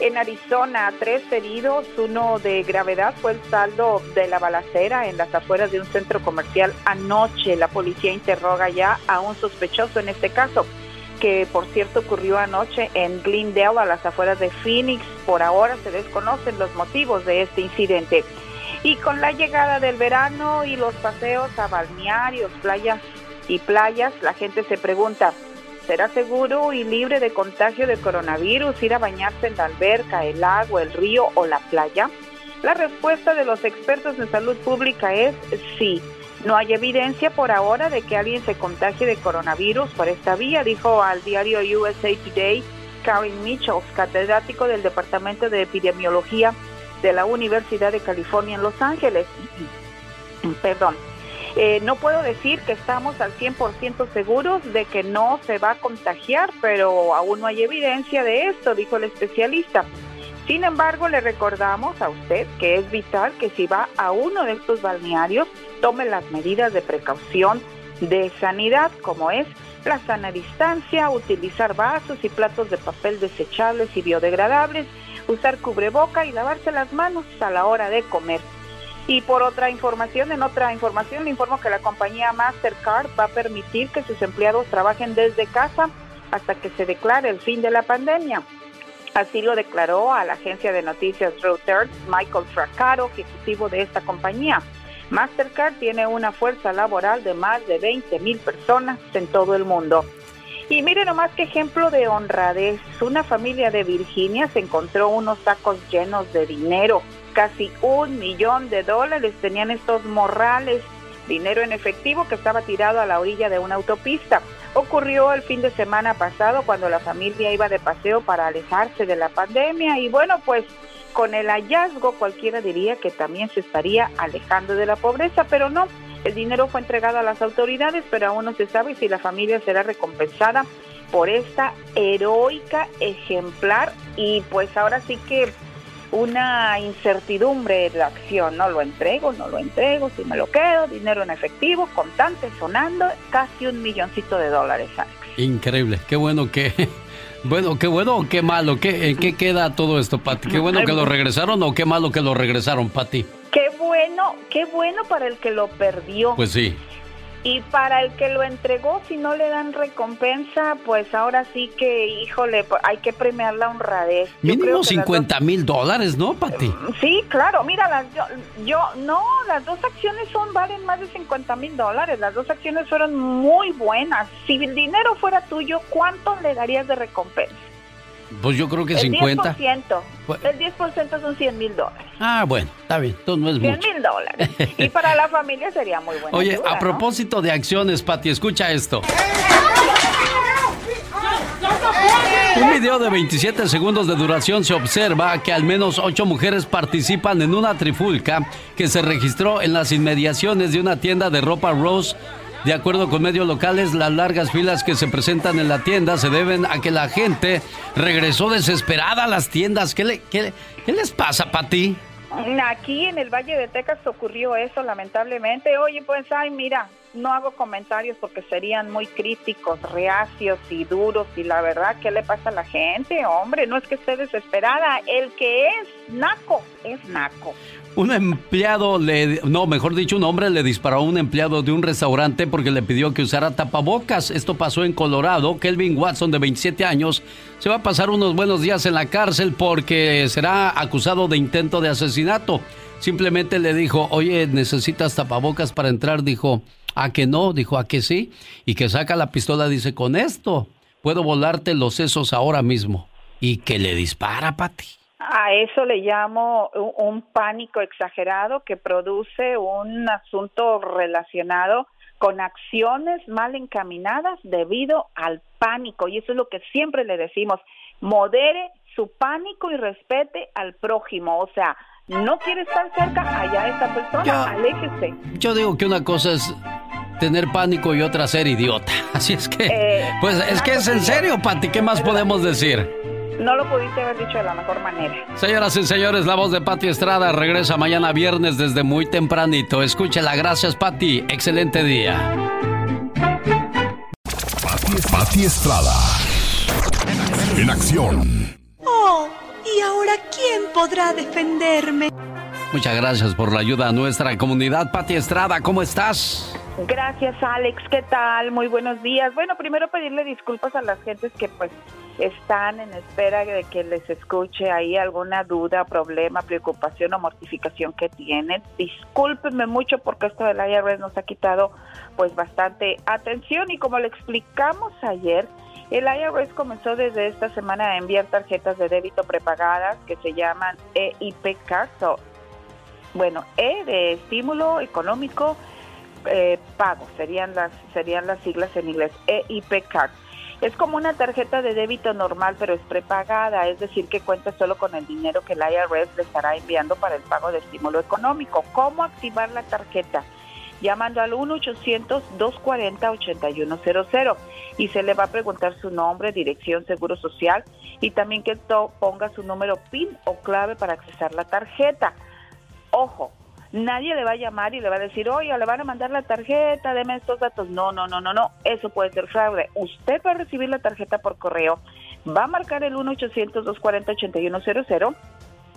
En Arizona, tres heridos, uno de gravedad fue el saldo de la balacera en las afueras de un centro comercial anoche. La policía interroga ya a un sospechoso en este caso, que por cierto ocurrió anoche en Glendale, a las afueras de Phoenix. Por ahora se desconocen los motivos de este incidente. Y con la llegada del verano y los paseos a balnearios, playas y playas, la gente se pregunta, ¿Será seguro y libre de contagio de coronavirus ir a bañarse en la alberca, el agua, el río o la playa? La respuesta de los expertos en salud pública es sí. No hay evidencia por ahora de que alguien se contagie de coronavirus por esta vía, dijo al diario USA Today Karen Mitchell, catedrático del Departamento de Epidemiología de la Universidad de California en Los Ángeles. (clears throat) Perdón. Eh, no puedo decir que estamos al 100% seguros de que no se va a contagiar, pero aún no hay evidencia de esto, dijo el especialista. Sin embargo, le recordamos a usted que es vital que si va a uno de estos balnearios, tome las medidas de precaución de sanidad, como es la sana distancia, utilizar vasos y platos de papel desechables y biodegradables, usar cubreboca y lavarse las manos a la hora de comer. Y por otra información, en otra información le informo que la compañía Mastercard va a permitir que sus empleados trabajen desde casa hasta que se declare el fin de la pandemia. Así lo declaró a la agencia de noticias Reuters Michael Fracaro, ejecutivo de esta compañía. Mastercard tiene una fuerza laboral de más de 20 mil personas en todo el mundo. Y miren nomás qué ejemplo de honradez. Una familia de Virginia se encontró unos sacos llenos de dinero. Casi un millón de dólares tenían estos morrales, dinero en efectivo que estaba tirado a la orilla de una autopista. Ocurrió el fin de semana pasado cuando la familia iba de paseo para alejarse de la pandemia y bueno, pues con el hallazgo cualquiera diría que también se estaría alejando de la pobreza, pero no. El dinero fue entregado a las autoridades, pero aún no se sabe si la familia será recompensada por esta heroica ejemplar y pues ahora sí que una incertidumbre de la acción, no lo entrego, no lo entrego, si me lo quedo, dinero en efectivo, contante, sonando, casi un milloncito de dólares, Increíble, qué bueno que (laughs) bueno, qué bueno o qué malo. ¿Qué, ¿En qué queda todo esto, Pati? ¿Qué bueno que lo regresaron o qué malo que lo regresaron, Pati? Qué bueno, qué bueno para el que lo perdió. Pues sí. Y para el que lo entregó, si no le dan recompensa, pues ahora sí que, híjole, pues, hay que premiar la honradez. Mínimo 50 mil dólares, ¿no, Pati? Sí, claro. Mira, las, yo, yo, no, las dos acciones son valen más de 50 mil dólares. Las dos acciones fueron muy buenas. Si el dinero fuera tuyo, ¿cuánto le darías de recompensa? Pues yo creo que 50. 10%. El 10% son 100 mil dólares. Ah, bueno, está bien. Entonces no es 100 mil dólares. Y para la familia sería muy bueno. Oye, a propósito de acciones, Pati, escucha esto. Un video de 27 segundos de duración se observa que al menos 8 mujeres participan en una trifulca que se registró en las inmediaciones de una tienda de ropa Rose de acuerdo con medios locales, las largas filas que se presentan en la tienda se deben a que la gente regresó desesperada a las tiendas. ¿Qué, qué, qué les pasa, Pati? Aquí en el Valle de Texas ocurrió eso, lamentablemente. Oye, pues, ay, mira, no hago comentarios porque serían muy críticos, reacios y duros. Y la verdad, ¿qué le pasa a la gente? Hombre, no es que esté desesperada. El que es naco, es naco. Un empleado le, no, mejor dicho, un hombre le disparó a un empleado de un restaurante porque le pidió que usara tapabocas. Esto pasó en Colorado. Kelvin Watson, de 27 años, se va a pasar unos buenos días en la cárcel porque será acusado de intento de asesinato. Simplemente le dijo, oye, necesitas tapabocas para entrar. Dijo, a que no, dijo, a que sí. Y que saca la pistola, dice, con esto puedo volarte los sesos ahora mismo. Y que le dispara, Pati. A eso le llamo un pánico exagerado que produce un asunto relacionado con acciones mal encaminadas debido al pánico. Y eso es lo que siempre le decimos, modere su pánico y respete al prójimo. O sea, no quiere estar cerca, allá esta persona, aléjese. Yo digo que una cosa es tener pánico y otra ser idiota. (laughs) Así es que, eh, pues es que es en serio, Pati, ¿qué más podemos decir? No lo pudiste haber dicho de la mejor manera. Señoras y señores, la voz de Pati Estrada regresa mañana viernes desde muy tempranito. Escúchela, gracias Pati. Excelente día. Pati Estrada. En acción. Oh, ¿y ahora quién podrá defenderme? Muchas gracias por la ayuda a nuestra comunidad. Pati Estrada, ¿cómo estás? Gracias, Alex. ¿Qué tal? Muy buenos días. Bueno, primero pedirle disculpas a las gentes que pues están en espera de que les escuche ahí alguna duda, problema, preocupación o mortificación que tienen. Discúlpenme mucho porque esto del IRS nos ha quitado pues bastante atención y como le explicamos ayer, El IRS comenzó desde esta semana a enviar tarjetas de débito prepagadas que se llaman EIP Cards. bueno, E de estímulo económico, eh, pago, serían las, serían las siglas en inglés, EIP Cards. Es como una tarjeta de débito normal, pero es prepagada, es decir, que cuenta solo con el dinero que el IRS le estará enviando para el pago de estímulo económico. ¿Cómo activar la tarjeta? Llamando al 1-800-240-8100 y se le va a preguntar su nombre, dirección, seguro social y también que ponga su número PIN o clave para accesar la tarjeta. Ojo, Nadie le va a llamar y le va a decir, oye, le van a mandar la tarjeta, deme estos datos. No, no, no, no, no. Eso puede ser fraude. Usted va a recibir la tarjeta por correo, va a marcar el 1-800-240-8100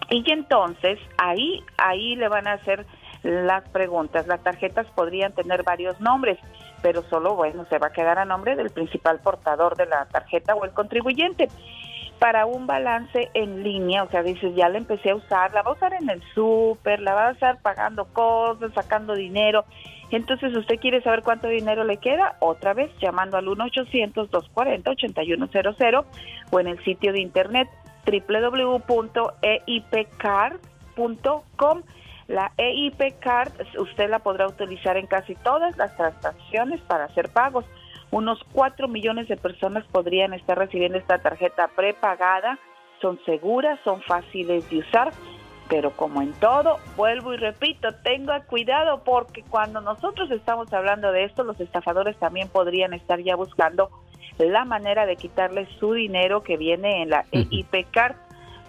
y entonces ahí, ahí le van a hacer las preguntas. Las tarjetas podrían tener varios nombres, pero solo, bueno, se va a quedar a nombre del principal portador de la tarjeta o el contribuyente para un balance en línea, o sea, dices, ya la empecé a usar, la va a usar en el súper, la va a usar pagando cosas, sacando dinero. Entonces, usted quiere saber cuánto dinero le queda, otra vez llamando al 1-800-240-8100 o en el sitio de internet www.eipcard.com. La EIP Card usted la podrá utilizar en casi todas las transacciones para hacer pagos unos 4 millones de personas podrían estar recibiendo esta tarjeta prepagada. Son seguras, son fáciles de usar, pero como en todo, vuelvo y repito, tenga cuidado porque cuando nosotros estamos hablando de esto, los estafadores también podrían estar ya buscando la manera de quitarle su dinero que viene en la (laughs) EIP Card.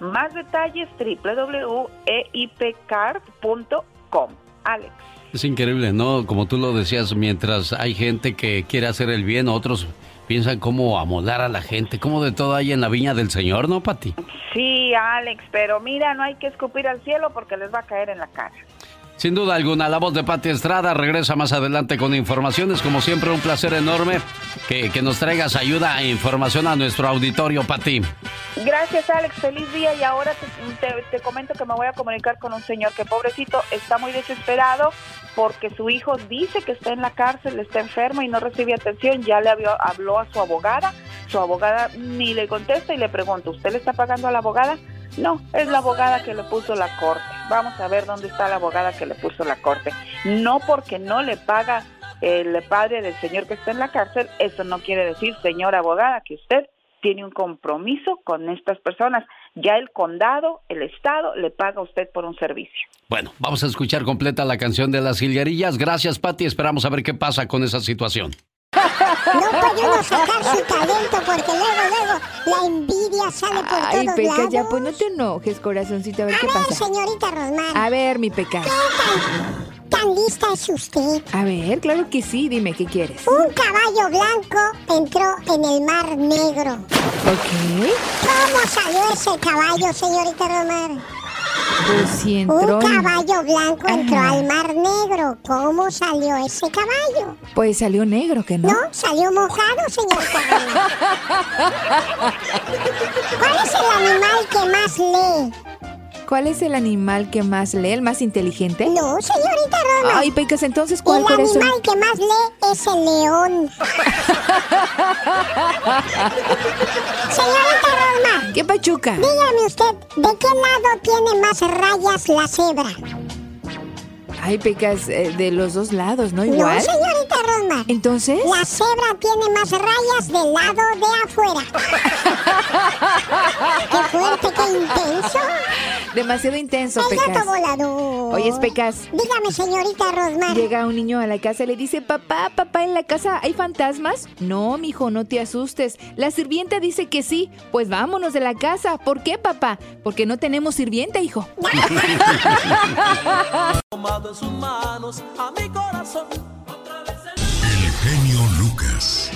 Más detalles www.eipcard.com. Alex. Es increíble, ¿no? Como tú lo decías, mientras hay gente que quiere hacer el bien, otros piensan cómo amolar a la gente, como de todo hay en la viña del Señor, ¿no, Pati? Sí, Alex, pero mira, no hay que escupir al cielo porque les va a caer en la cara. Sin duda alguna, la voz de Pati Estrada regresa más adelante con informaciones. Como siempre, un placer enorme que, nos traigas ayuda e información a nuestro auditorio, Pati. Gracias, Alex. Feliz día. Y ahora te, comento que me voy a comunicar con un señor que, pobrecito, está muy desesperado porque su hijo dice que está en la cárcel, está enfermo y no recibe atención. Ya le habló a su abogada. Su abogada ni le contesta y le pregunta, ¿usted le está pagando a la abogada? No, es la abogada que le puso la corte. Vamos a ver dónde está la abogada que le puso la corte. No porque no le paga el padre del señor que está en la cárcel, eso no quiere decir, señora abogada, que usted tiene un compromiso con estas personas. Ya el condado, el estado, le paga a usted por un servicio. Bueno, vamos a escuchar completa la canción de las jilguerillas. Gracias, Patti. Esperamos a ver qué pasa con esa situación. No uno sacar su talento porque luego, luego la envidia sale por Ay, todos Peca, lados. ya pues no te enojes, corazoncito, a ver a qué ver, pasa. señorita Rosmar. A ver, mi Peca. ¿Qué tan, tan, lista es usted? A ver, claro que sí, dime, ¿qué quieres? Un caballo blanco entró en el Mar Negro. Ok. ¿Cómo salió ese caballo, señorita Rosmar? Un caballo blanco entró al Mar Negro. ¿Cómo salió ese caballo? Pues salió negro, ¿que no? No, salió mojado, señor (laughs) ¿Cuál es el animal que más lee? ¿Cuál es el animal que más lee? ¿El más inteligente? No, señorita Roma. Ay, Pecas, entonces, ¿cuál El animal que más lee es el león. (laughs) señorita Roma. ¿Qué pachuca? Dígame usted, ¿de qué lado tiene más rayas la cebra? Ay, Pecas, eh, de los dos lados, ¿no? Igual. No, señorita Rosmar. ¿Entonces? La cebra tiene más rayas del lado de afuera. (laughs) ¡Qué fuerte, qué intenso! Demasiado intenso, Pecas. volador. Oye, Pecas. Dígame, señorita Rosmar. Llega un niño a la casa y le dice, papá, papá, ¿en la casa hay fantasmas? No, mijo, no te asustes. La sirvienta dice que sí. Pues vámonos de la casa. ¿Por qué, papá? Porque no tenemos sirvienta, hijo. (laughs) (laughs) En sus manos a mi corazón. El genio Lucas.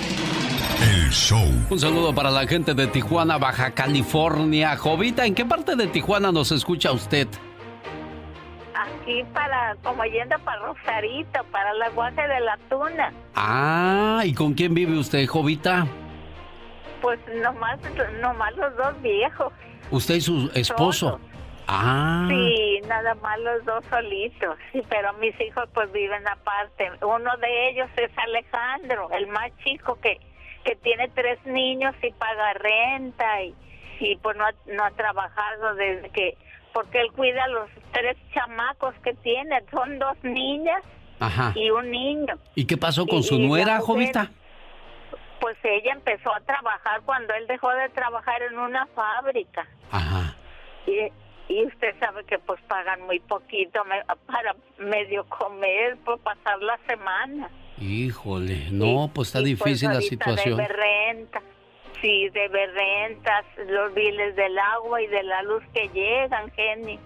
El show. Un saludo para la gente de Tijuana, Baja California. Jovita, ¿en qué parte de Tijuana nos escucha usted? Aquí para, como yendo para Rosarito, para el aguaje de la tuna. Ah, ¿y con quién vive usted, Jovita? Pues nomás, nomás los dos viejos. ¿Usted y su esposo? Ah. Sí, nada más los dos solitos. Sí, (laughs) pero mis hijos pues viven aparte. Uno de ellos es Alejandro, el más chico que que tiene tres niños y paga renta y, y pues no ha, no ha trabajado desde que porque él cuida a los tres chamacos que tiene, son dos niñas Ajá. y un niño. ¿Y qué pasó con Y- su y nuera, mujer- Jovita? Pues ella empezó a trabajar cuando él dejó de trabajar en una fábrica. Ajá. Y, y usted sabe que pues pagan muy poquito me- para medio comer, por pasar la semana. Híjole, no, pues está Y, pues, difícil la ahorita situación. Debe renta, sí, debe rentas, los biles del agua y de la luz que llegan, Jenny.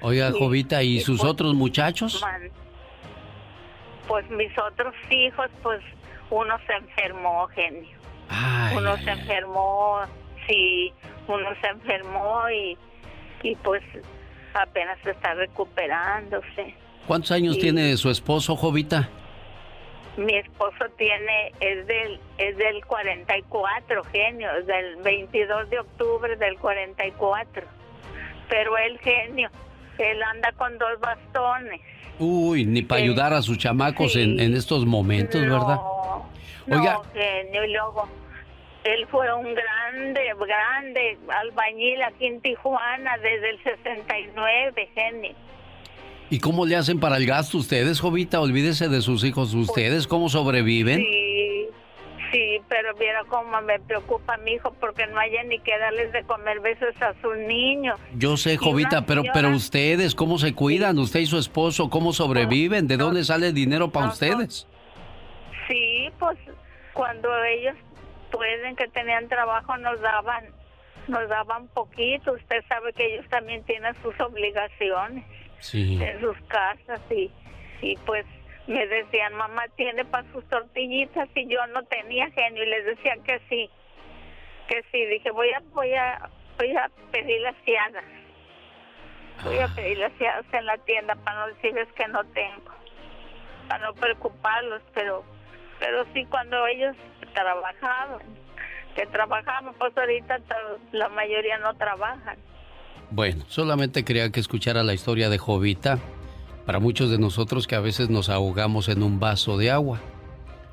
Oiga, Jovita, ¿y y sus pues, otros muchachos? Man, Pues mis otros hijos, pues uno se enfermó, genio. Ay, uno ay, se ay. enfermó, sí, uno se enfermó y, y pues apenas se está recuperándose. ¿Cuántos años Sí. tiene su esposo, Jovita? Mi esposo tiene, es del, es del 44, genio, es del 22 de octubre del 44. Pero el genio, él anda con dos bastones. Uy, ni para Sí. ayudar a sus chamacos en, en estos momentos, ¿verdad? No, Oiga. genio, y luego él fue un grande, grande albañil aquí en Tijuana desde el 69, genio. ¿Y cómo le hacen para el gasto ustedes, Jovita? Olvídese de sus hijos. ¿Ustedes cómo sobreviven? Sí, sí, pero viera cómo me preocupa mi hijo porque no haya ni que darles de comer besos a sus niños. Yo sé, Jovita, pero, señora- pero ustedes, ¿cómo se cuidan? Usted y su esposo, ¿cómo sobreviven? ¿De dónde sale el dinero para ustedes? Sí, pues cuando ellos pueden que tenían trabajo nos daban nos daban poquito. Usted sabe que ellos también tienen sus obligaciones Sí. en sus casas y y pues me decían mamá tiene para sus tortillitas y yo no tenía genio y les decía que sí que sí dije voy a voy a voy a pedir las fiadas voy a pedir las fiadas en la tienda para no decirles que no tengo para no preocuparlos pero pero sí cuando ellos trabajaban que trabajaban pues ahorita to- la mayoría no trabajan Bueno, solamente quería que escuchara la historia de Jovita. Para muchos de nosotros que a veces nos ahogamos en un vaso de agua.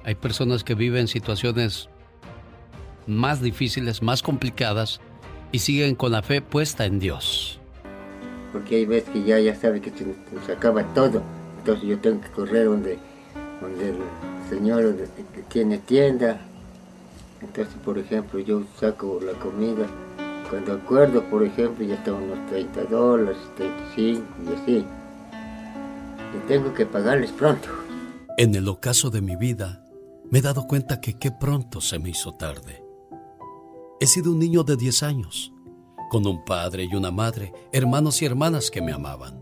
Hay personas que viven situaciones más difíciles, más complicadas y siguen con la fe puesta en Dios. porque hay veces que ya, ya sabe que se nos acaba todo. Entonces yo tengo que correr donde, donde el señor tiene tienda. Entonces, por ejemplo, yo saco la comida. Cuando acuerdo, por ejemplo, ya están unos 30 dólares, 35 y así. Y tengo que pagarles pronto. En el ocaso de mi vida, me he dado cuenta que qué pronto se me hizo tarde. He sido un niño de 10 años, con un padre y una madre, hermanos y hermanas que me amaban.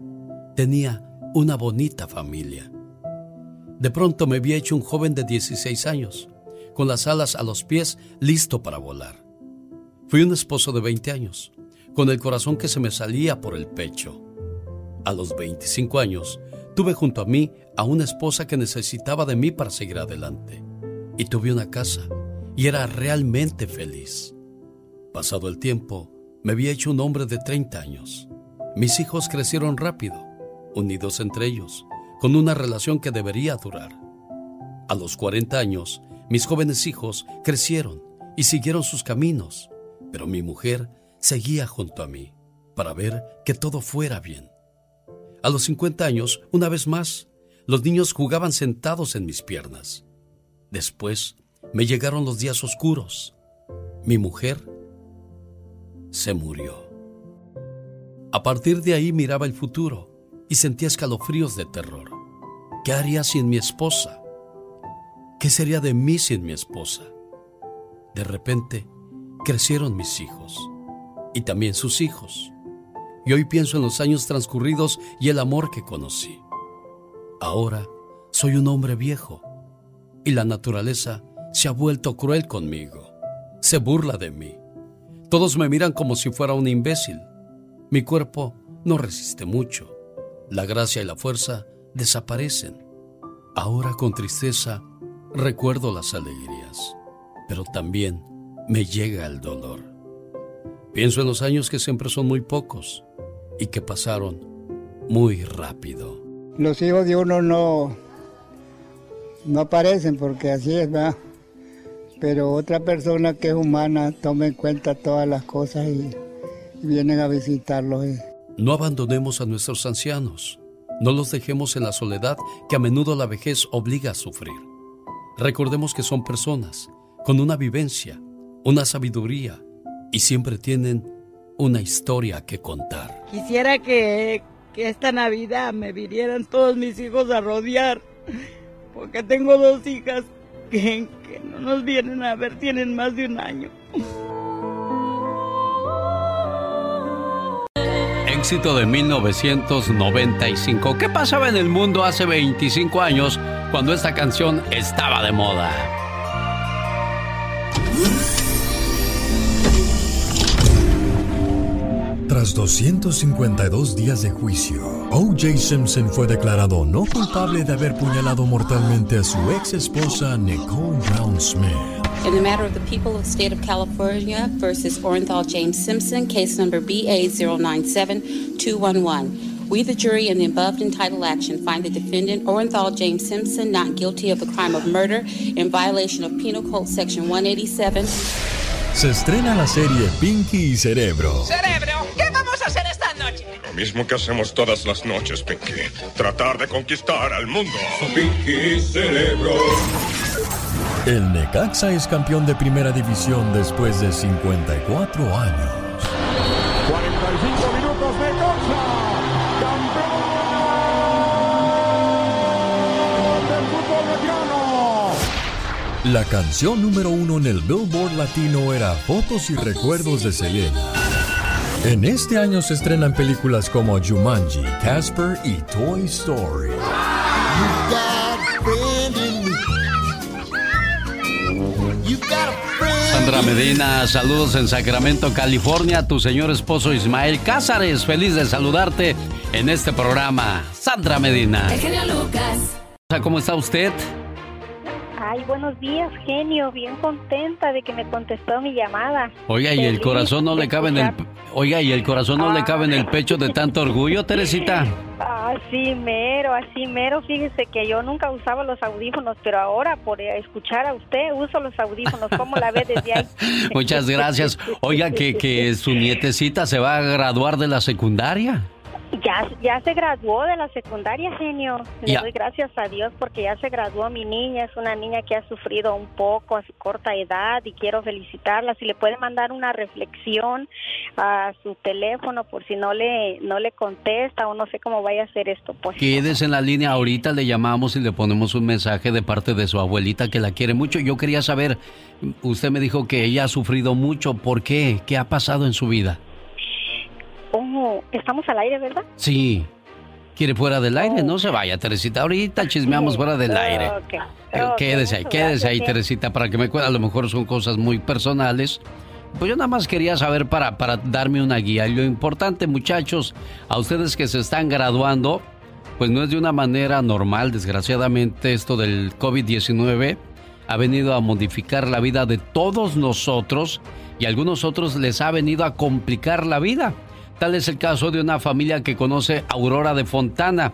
Tenía una bonita familia. De pronto me había hecho un joven de 16 años, con las alas a los pies, listo para volar. Fui un esposo de 20 años, con el corazón que se me salía por el pecho. A los 25 años, tuve junto a mí a una esposa que necesitaba de mí para seguir adelante. Y tuve una casa, y era realmente feliz. Pasado el tiempo, me había hecho un hombre de 30 años. Mis hijos crecieron rápido, unidos entre ellos, con una relación que debería durar. A los 40 años, mis jóvenes hijos crecieron y siguieron sus caminos, pero mi mujer seguía junto a mí para ver que todo fuera bien. A los 50 años, una vez más, los niños jugaban sentados en mis piernas. Después me llegaron los días oscuros. Mi mujer se murió. A partir de ahí miraba el futuro y sentía escalofríos de terror. ¿Qué haría sin mi esposa? ¿Qué sería de mí sin mi esposa? De repente, crecieron mis hijos y también sus hijos. Y hoy pienso en los años transcurridos y el amor que conocí. Ahora soy un hombre viejo y la naturaleza se ha vuelto cruel conmigo. Se burla de mí. Todos me miran como si fuera un imbécil. Mi cuerpo no resiste mucho. La gracia y la fuerza desaparecen. Ahora con tristeza recuerdo las alegrías, pero también me llega el dolor. Pienso en los años que siempre son muy pocos y que pasaron muy rápido. Los hijos de uno no, no aparecen porque así es, ¿verdad? pero otra persona que es humana tome en cuenta todas las cosas y, vienen a visitarlos. No abandonemos a nuestros ancianos. No los dejemos en la soledad que a menudo la vejez obliga a sufrir. Recordemos que son personas con una vivencia, una sabiduría y siempre tienen una historia que contar. Quisiera que, que esta Navidad me vinieran todos mis hijos a rodear, porque tengo dos hijas que, que no nos vienen a ver, tienen más de un año. Éxito de 1995. ¿Qué pasaba en el mundo hace 25 años cuando esta canción estaba de moda? Tras 252 días de juicio, O.J. Simpson fue declarado no culpable de haber puñalado mortalmente a su ex esposa Nicole Brown Smith. In the matter of the people of the state of California versus Orenthal James Simpson, case number BA097211. We, the jury, in the above entitled action, find the defendant, Orenthal James Simpson, not guilty of the crime of murder in violation of Penal Code Section 187. Se estrena la serie Pinky y Cerebro. Cerebro, ¿qué vamos a hacer esta noche? Lo mismo que hacemos todas las noches, Pinky. Tratar de conquistar al mundo. Pinky Cerebro. El Necaxa es campeón de primera división después de 54 años. 45 minutos Necaxa. Campeón del fútbol mexicano. La canción número uno en el Billboard Latino era Fotos y Recuerdos de Selena. En este año se estrenan películas como Jumanji, Casper y Toy Story. Sandra Medina, saludos en Sacramento, California. Tu señor esposo Ismael Cázares, feliz de saludarte en este programa. Sandra Medina. El genio Lucas. ¿Cómo está usted? Ay, buenos días, genio. Bien contenta de que me contestó mi llamada. Oiga, y el corazón no le cabe en el Oiga, y el corazón no le cabe en el pecho de tanto orgullo, Teresita. Así mero, así mero. Fíjese que yo nunca usaba los audífonos, pero ahora por escuchar a usted uso los audífonos. ¿Cómo la ve desde ahí? (laughs) Muchas gracias. Oiga, que, que su nietecita se va a graduar de la secundaria. Ya, ya se graduó de la secundaria, genio. Le doy gracias a Dios porque ya se graduó mi niña. Es una niña que ha sufrido un poco a su corta edad y quiero felicitarla. Si le puede mandar una reflexión a su teléfono por si no le no le contesta o no sé cómo vaya a hacer esto, pues. Quédese en la línea, ahorita le llamamos y le ponemos un mensaje de parte de su abuelita que la quiere mucho. Yo quería saber, usted me dijo que ella ha sufrido mucho, ¿por qué? ¿Qué ha pasado en su vida? Oh, estamos al aire, ¿verdad? Sí. ¿Quiere fuera del aire? No se vaya, Teresita. Ahorita chismeamos fuera del aire. Ok. Eh, Quédese ahí, quédese ahí, Teresita, para que me cuente. A lo mejor son cosas muy personales. Pues yo nada más quería saber para, para darme una guía. Y lo importante, muchachos, a ustedes que se están graduando, pues no es de una manera normal, desgraciadamente, esto del COVID-19 ha venido a modificar la vida de todos nosotros y a algunos otros les ha venido a complicar la vida. Tal es el caso de una familia que conoce a Aurora de Fontana.